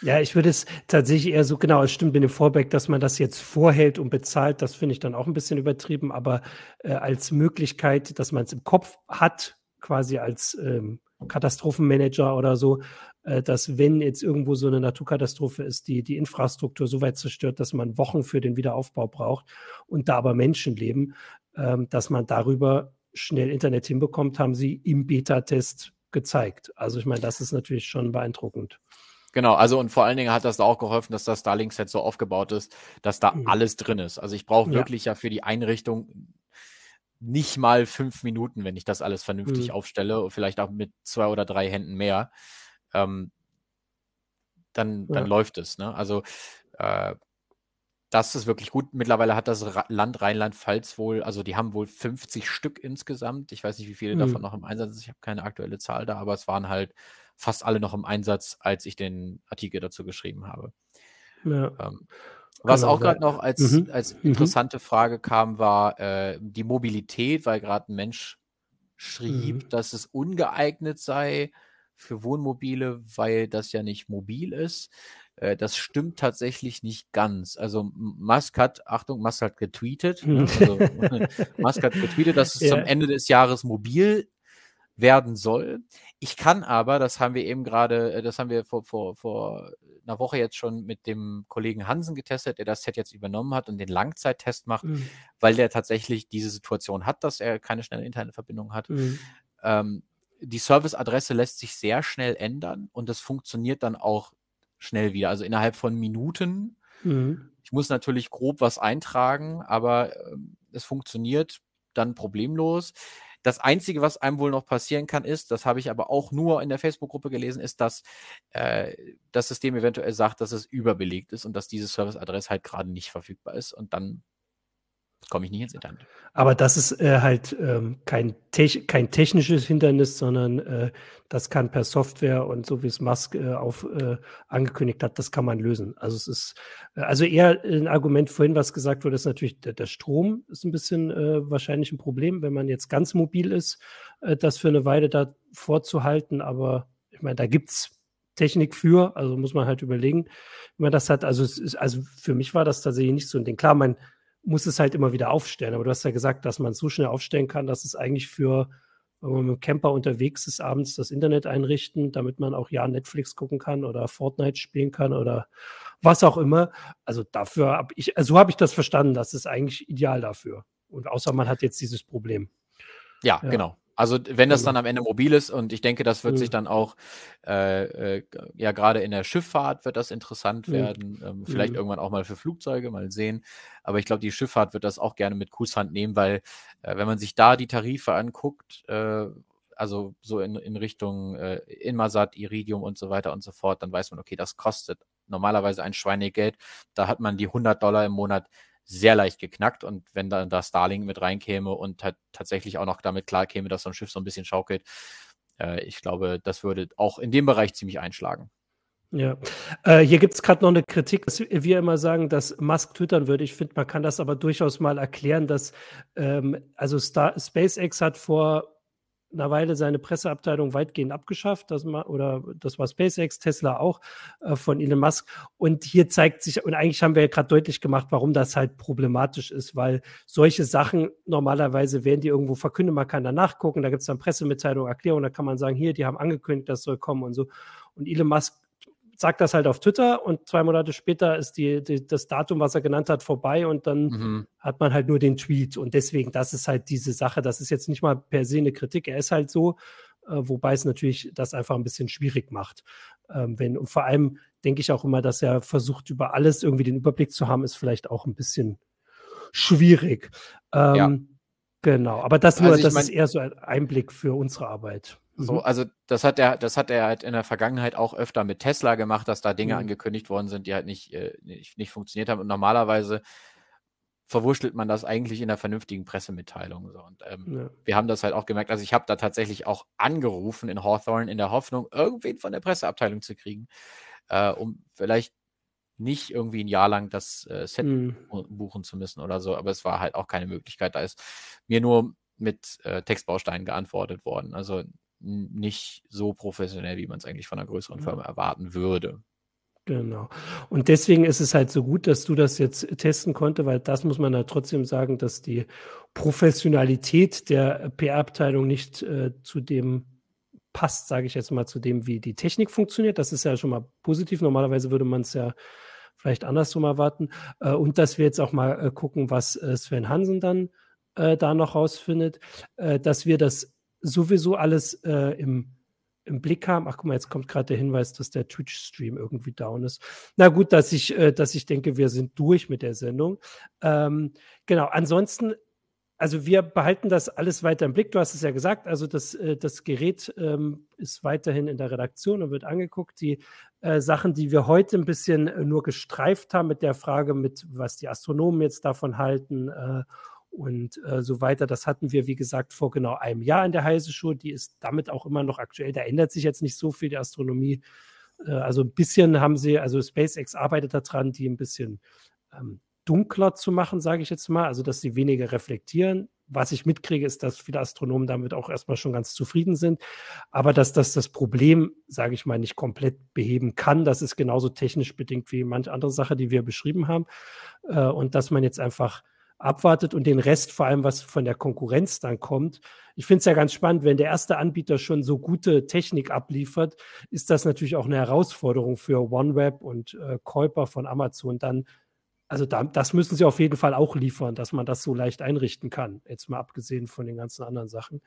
Ja, ich würde es tatsächlich eher so, genau, es stimmt mit dem Fallback, dass man das jetzt vorhält und bezahlt, das finde ich dann auch ein bisschen übertrieben, aber äh, als Möglichkeit, dass man es im Kopf hat, quasi als ähm, Katastrophenmanager oder so, äh, dass wenn jetzt irgendwo so eine Naturkatastrophe ist, die die Infrastruktur so weit zerstört, dass man Wochen für den Wiederaufbau braucht und da aber Menschen leben, ähm, dass man darüber schnell Internet hinbekommt, haben sie im Beta-Test gezeigt. Also ich meine, das ist natürlich schon beeindruckend. Genau, also und vor allen Dingen hat das da auch geholfen, dass das Starlink-Set so aufgebaut ist, dass da mhm. alles drin ist. Also ich brauche ja. wirklich ja für die Einrichtung nicht mal fünf Minuten, wenn ich das alles vernünftig mhm. aufstelle, vielleicht auch mit zwei oder drei Händen mehr, ähm, dann, dann ja. läuft es. Ne? Also äh, das ist wirklich gut. Mittlerweile hat das Land Rheinland-Pfalz wohl, also die haben wohl 50 Stück insgesamt. Ich weiß nicht, wie viele mhm. davon noch im Einsatz sind. Ich habe keine aktuelle Zahl da, aber es waren halt fast alle noch im Einsatz, als ich den Artikel dazu geschrieben habe. Ja. Ähm, was genau, auch gerade noch als, mhm. als mhm. interessante mhm. Frage kam, war äh, die Mobilität, weil gerade ein Mensch schrieb, mhm. dass es ungeeignet sei für Wohnmobile, weil das ja nicht mobil ist. Äh, das stimmt tatsächlich nicht ganz. Also Musk hat, Achtung, Musk hat getweetet. Ne? Also, [laughs] [laughs] Musk hat getweetet, dass es ja. zum Ende des Jahres mobil werden soll. Ich kann aber, das haben wir eben gerade, äh, das haben wir vor, vor, vor einer Woche jetzt schon mit dem Kollegen Hansen getestet, der das Set jetzt übernommen hat und den Langzeittest macht, mhm. weil der tatsächlich diese Situation hat, dass er keine schnelle Internetverbindung hat. Mhm. Ähm, die Serviceadresse lässt sich sehr schnell ändern und das funktioniert dann auch schnell wieder, also innerhalb von Minuten. Mhm. Ich muss natürlich grob was eintragen, aber äh, es funktioniert dann problemlos. Das Einzige, was einem wohl noch passieren kann, ist, das habe ich aber auch nur in der Facebook-Gruppe gelesen, ist, dass äh, das System eventuell sagt, dass es überbelegt ist und dass diese Service-Adresse halt gerade nicht verfügbar ist. Und dann komme ich nicht ins Internet. Aber das ist äh, halt ähm, kein, te kein technisches Hindernis, sondern äh, das kann per Software und so wie es Musk äh, auf, äh, angekündigt hat, das kann man lösen. Also es ist äh, also eher ein Argument vorhin, was gesagt wurde, ist natürlich der, der Strom ist ein bisschen äh, wahrscheinlich ein Problem, wenn man jetzt ganz mobil ist, das für eine Weile da vorzuhalten. Aber ich meine, da gibt's Technik für, also muss man halt überlegen, wie man das hat. Also, es ist, also für mich war das tatsächlich nicht so ein Ding. Klar, man muss es halt immer wieder aufstellen. Aber du hast ja gesagt, dass man es so schnell aufstellen kann, dass es eigentlich für, wenn man mit dem Camper unterwegs ist, abends das Internet einrichten, damit man auch ja Netflix gucken kann oder Fortnite spielen kann oder was auch immer. Also dafür habe ich, also so habe ich das verstanden. Das ist eigentlich ideal dafür. Und außer man hat jetzt dieses Problem. Ja, ja. genau. Also wenn das dann am Ende mobil ist und ich denke, das wird mhm. sich dann auch, äh, äh, ja gerade in der Schifffahrt wird das interessant mhm. werden, ähm, vielleicht mhm. irgendwann auch mal für Flugzeuge, mal sehen. Aber ich glaube, die Schifffahrt wird das auch gerne mit Kusshand nehmen, weil äh, wenn man sich da die Tarife anguckt, äh, also so in, in Richtung äh, Inmarsat, Iridium und so weiter und so fort, dann weiß man, okay, das kostet normalerweise ein Schweinegeld. Da hat man die 100 Dollar im Monat sehr leicht geknackt. Und wenn dann da Starlink mit reinkäme und tatsächlich auch noch damit klar käme, dass so ein Schiff so ein bisschen schaukelt, äh, ich glaube, das würde auch in dem Bereich ziemlich einschlagen. Ja, äh, hier gibt es gerade noch eine Kritik, dass wir immer sagen, dass Musk twittern würde. Ich finde, man kann das aber durchaus mal erklären, dass ähm, also Star SpaceX hat vor einer Weile seine Presseabteilung weitgehend abgeschafft, das mal, oder das war SpaceX, Tesla auch äh, von Elon Musk. Und hier zeigt sich, und eigentlich haben wir ja gerade deutlich gemacht, warum das halt problematisch ist, weil solche Sachen normalerweise werden die irgendwo verkündet, man kann da nachgucken, da gibt es dann Pressemitteilungen, Erklärungen, da kann man sagen, hier, die haben angekündigt, das soll kommen und so. Und Elon Musk sagt das halt auf Twitter und zwei Monate später ist die, die, das Datum, was er genannt hat, vorbei und dann mhm. hat man halt nur den Tweet. Und deswegen, das ist halt diese Sache. Das ist jetzt nicht mal per se eine Kritik. Er ist halt so, äh, wobei es natürlich das einfach ein bisschen schwierig macht. Ähm, wenn, und vor allem denke ich auch immer, dass er versucht, über alles irgendwie den Überblick zu haben, ist vielleicht auch ein bisschen schwierig. Ähm, ja. Genau, aber das nur, also das mein, ist eher so ein Einblick für unsere Arbeit. So, mhm. also das hat er, das hat er halt in der Vergangenheit auch öfter mit Tesla gemacht, dass da Dinge mhm. angekündigt worden sind, die halt nicht, äh, nicht, nicht funktioniert haben. Und normalerweise verwurschtelt man das eigentlich in einer vernünftigen Pressemitteilung. So. Und ähm, ja. wir haben das halt auch gemerkt. Also ich habe da tatsächlich auch angerufen in Hawthorne in der Hoffnung, irgendwen von der Presseabteilung zu kriegen, äh, um vielleicht nicht irgendwie ein Jahr lang das äh, Set mhm. buchen zu müssen oder so. Aber es war halt auch keine Möglichkeit. Da ist mir nur mit äh, Textbausteinen geantwortet worden. Also nicht so professionell, wie man es eigentlich von einer größeren Firma erwarten würde. Genau. Und deswegen ist es halt so gut, dass du das jetzt testen konnte, weil das muss man halt trotzdem sagen, dass die Professionalität der PR-Abteilung nicht äh, zu dem passt, sage ich jetzt mal, zu dem, wie die Technik funktioniert. Das ist ja schon mal positiv. Normalerweise würde man es ja vielleicht andersrum erwarten. Äh, und dass wir jetzt auch mal äh, gucken, was äh, Sven Hansen dann äh, da noch rausfindet, äh, dass wir das sowieso alles äh, im, im Blick haben. Ach, guck mal, jetzt kommt gerade der Hinweis, dass der Twitch-Stream irgendwie down ist. Na gut, dass ich, dass ich denke, wir sind durch mit der Sendung. Ähm, genau, ansonsten also wir behalten das alles weiter im Blick. Du hast es ja gesagt, also das, das Gerät ähm, ist weiterhin in der Redaktion und wird angeguckt. Die äh, Sachen, die wir heute ein bisschen äh, nur gestreift haben mit der Frage, mit was die Astronomen jetzt davon halten äh, und äh, so weiter. Das hatten wir, wie gesagt, vor genau einem Jahr in der Heise Show. Die ist damit auch immer noch aktuell. Da ändert sich jetzt nicht so viel die Astronomie. Also ein bisschen haben sie, also SpaceX arbeitet daran, die ein bisschen ähm, dunkler zu machen, sage ich jetzt mal. Also, dass sie weniger reflektieren. Was ich mitkriege, ist, dass viele Astronomen damit auch erstmal schon ganz zufrieden sind. Aber dass das das Problem, sage ich mal, nicht komplett beheben kann, das ist genauso technisch bedingt wie manche andere Sache, die wir beschrieben haben. Äh, und dass man jetzt einfach abwartet und den Rest, vor allem was von der Konkurrenz dann kommt. Ich finde es ja ganz spannend, wenn der erste Anbieter schon so gute Technik abliefert, ist das natürlich auch eine Herausforderung für OneWeb und äh, Kuiper von Amazon dann. Also da, das müssen sie auf jeden Fall auch liefern, dass man das so leicht einrichten kann. Jetzt mal abgesehen von den ganzen anderen Sachen.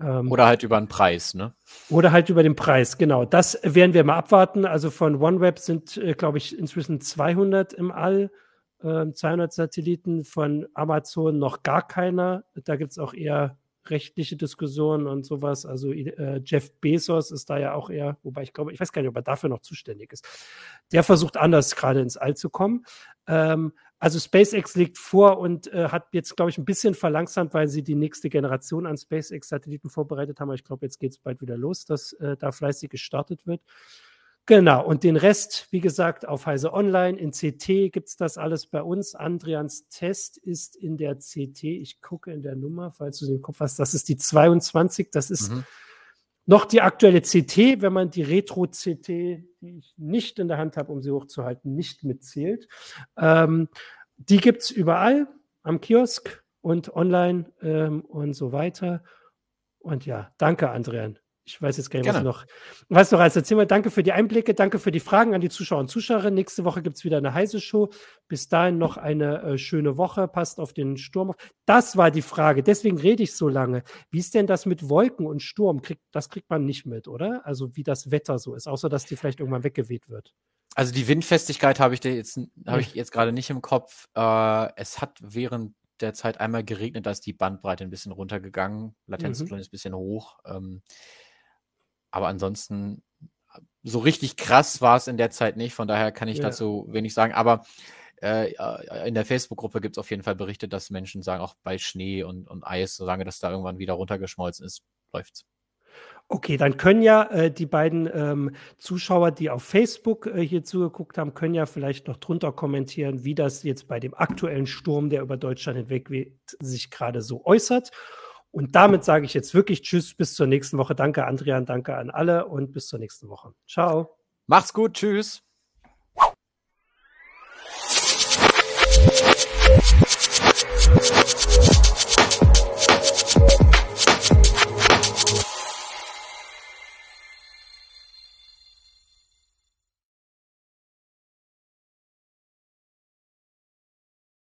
Ähm, oder halt über den Preis, ne? Oder halt über den Preis, genau. Das werden wir mal abwarten. Also von OneWeb sind, äh, glaube ich, inzwischen 200 im All. 200 ähm, Satelliten von Amazon noch gar keiner. Da gibt es auch eher rechtliche Diskussionen und sowas. Also äh, Jeff Bezos ist da ja auch eher, wobei ich glaube, ich weiß gar nicht, ob er dafür noch zuständig ist. Der versucht anders gerade ins All zu kommen. Ähm, also SpaceX liegt vor und äh, hat jetzt, glaube ich, ein bisschen verlangsamt, weil sie die nächste Generation an SpaceX-Satelliten vorbereitet haben. Aber ich glaube, jetzt geht es bald wieder los, dass äh, da fleißig gestartet wird. Genau, und den Rest, wie gesagt, auf Heise Online, in CT gibt es das alles bei uns. Andrians Test ist in der CT. Ich gucke in der Nummer, falls du den Kopf hast. Das ist die 22. Das ist mhm. noch die aktuelle CT, wenn man die Retro-CT, die ich nicht in der Hand habe, um sie hochzuhalten, nicht mitzählt. Ähm, die gibt es überall am Kiosk und online ähm, und so weiter. Und ja, danke, Andrian. Ich weiß jetzt gar nicht, Gerne. was noch, was noch als erzähl mal. Danke für die Einblicke, danke für die Fragen an die Zuschauer und Zuschauerinnen. Nächste Woche gibt es wieder eine heiße Show. Bis dahin noch eine äh, schöne Woche. Passt auf den Sturm auf. Das war die Frage. Deswegen rede ich so lange. Wie ist denn das mit Wolken und Sturm? Kriegt, das kriegt man nicht mit, oder? Also wie das Wetter so ist, außer dass die vielleicht irgendwann weggeweht wird. Also die Windfestigkeit habe ich jetzt, habe ich jetzt gerade nicht im Kopf. Äh, es hat während der Zeit einmal geregnet, da ist die Bandbreite ein bisschen runtergegangen. Latenzplan mhm. ist ein bisschen hoch. Ähm, aber ansonsten, so richtig krass war es in der Zeit nicht. Von daher kann ich ja. dazu wenig sagen. Aber äh, in der Facebook-Gruppe gibt es auf jeden Fall Berichte, dass Menschen sagen, auch bei Schnee und, und Eis, solange das da irgendwann wieder runtergeschmolzen ist, läuft's. Okay, dann können ja äh, die beiden ähm, Zuschauer, die auf Facebook äh, hier zugeguckt haben, können ja vielleicht noch drunter kommentieren, wie das jetzt bei dem aktuellen Sturm, der über Deutschland hinweg weht, sich gerade so äußert. Und damit sage ich jetzt wirklich Tschüss, bis zur nächsten Woche. Danke, Andrian, danke an alle und bis zur nächsten Woche. Ciao. Macht's gut, tschüss.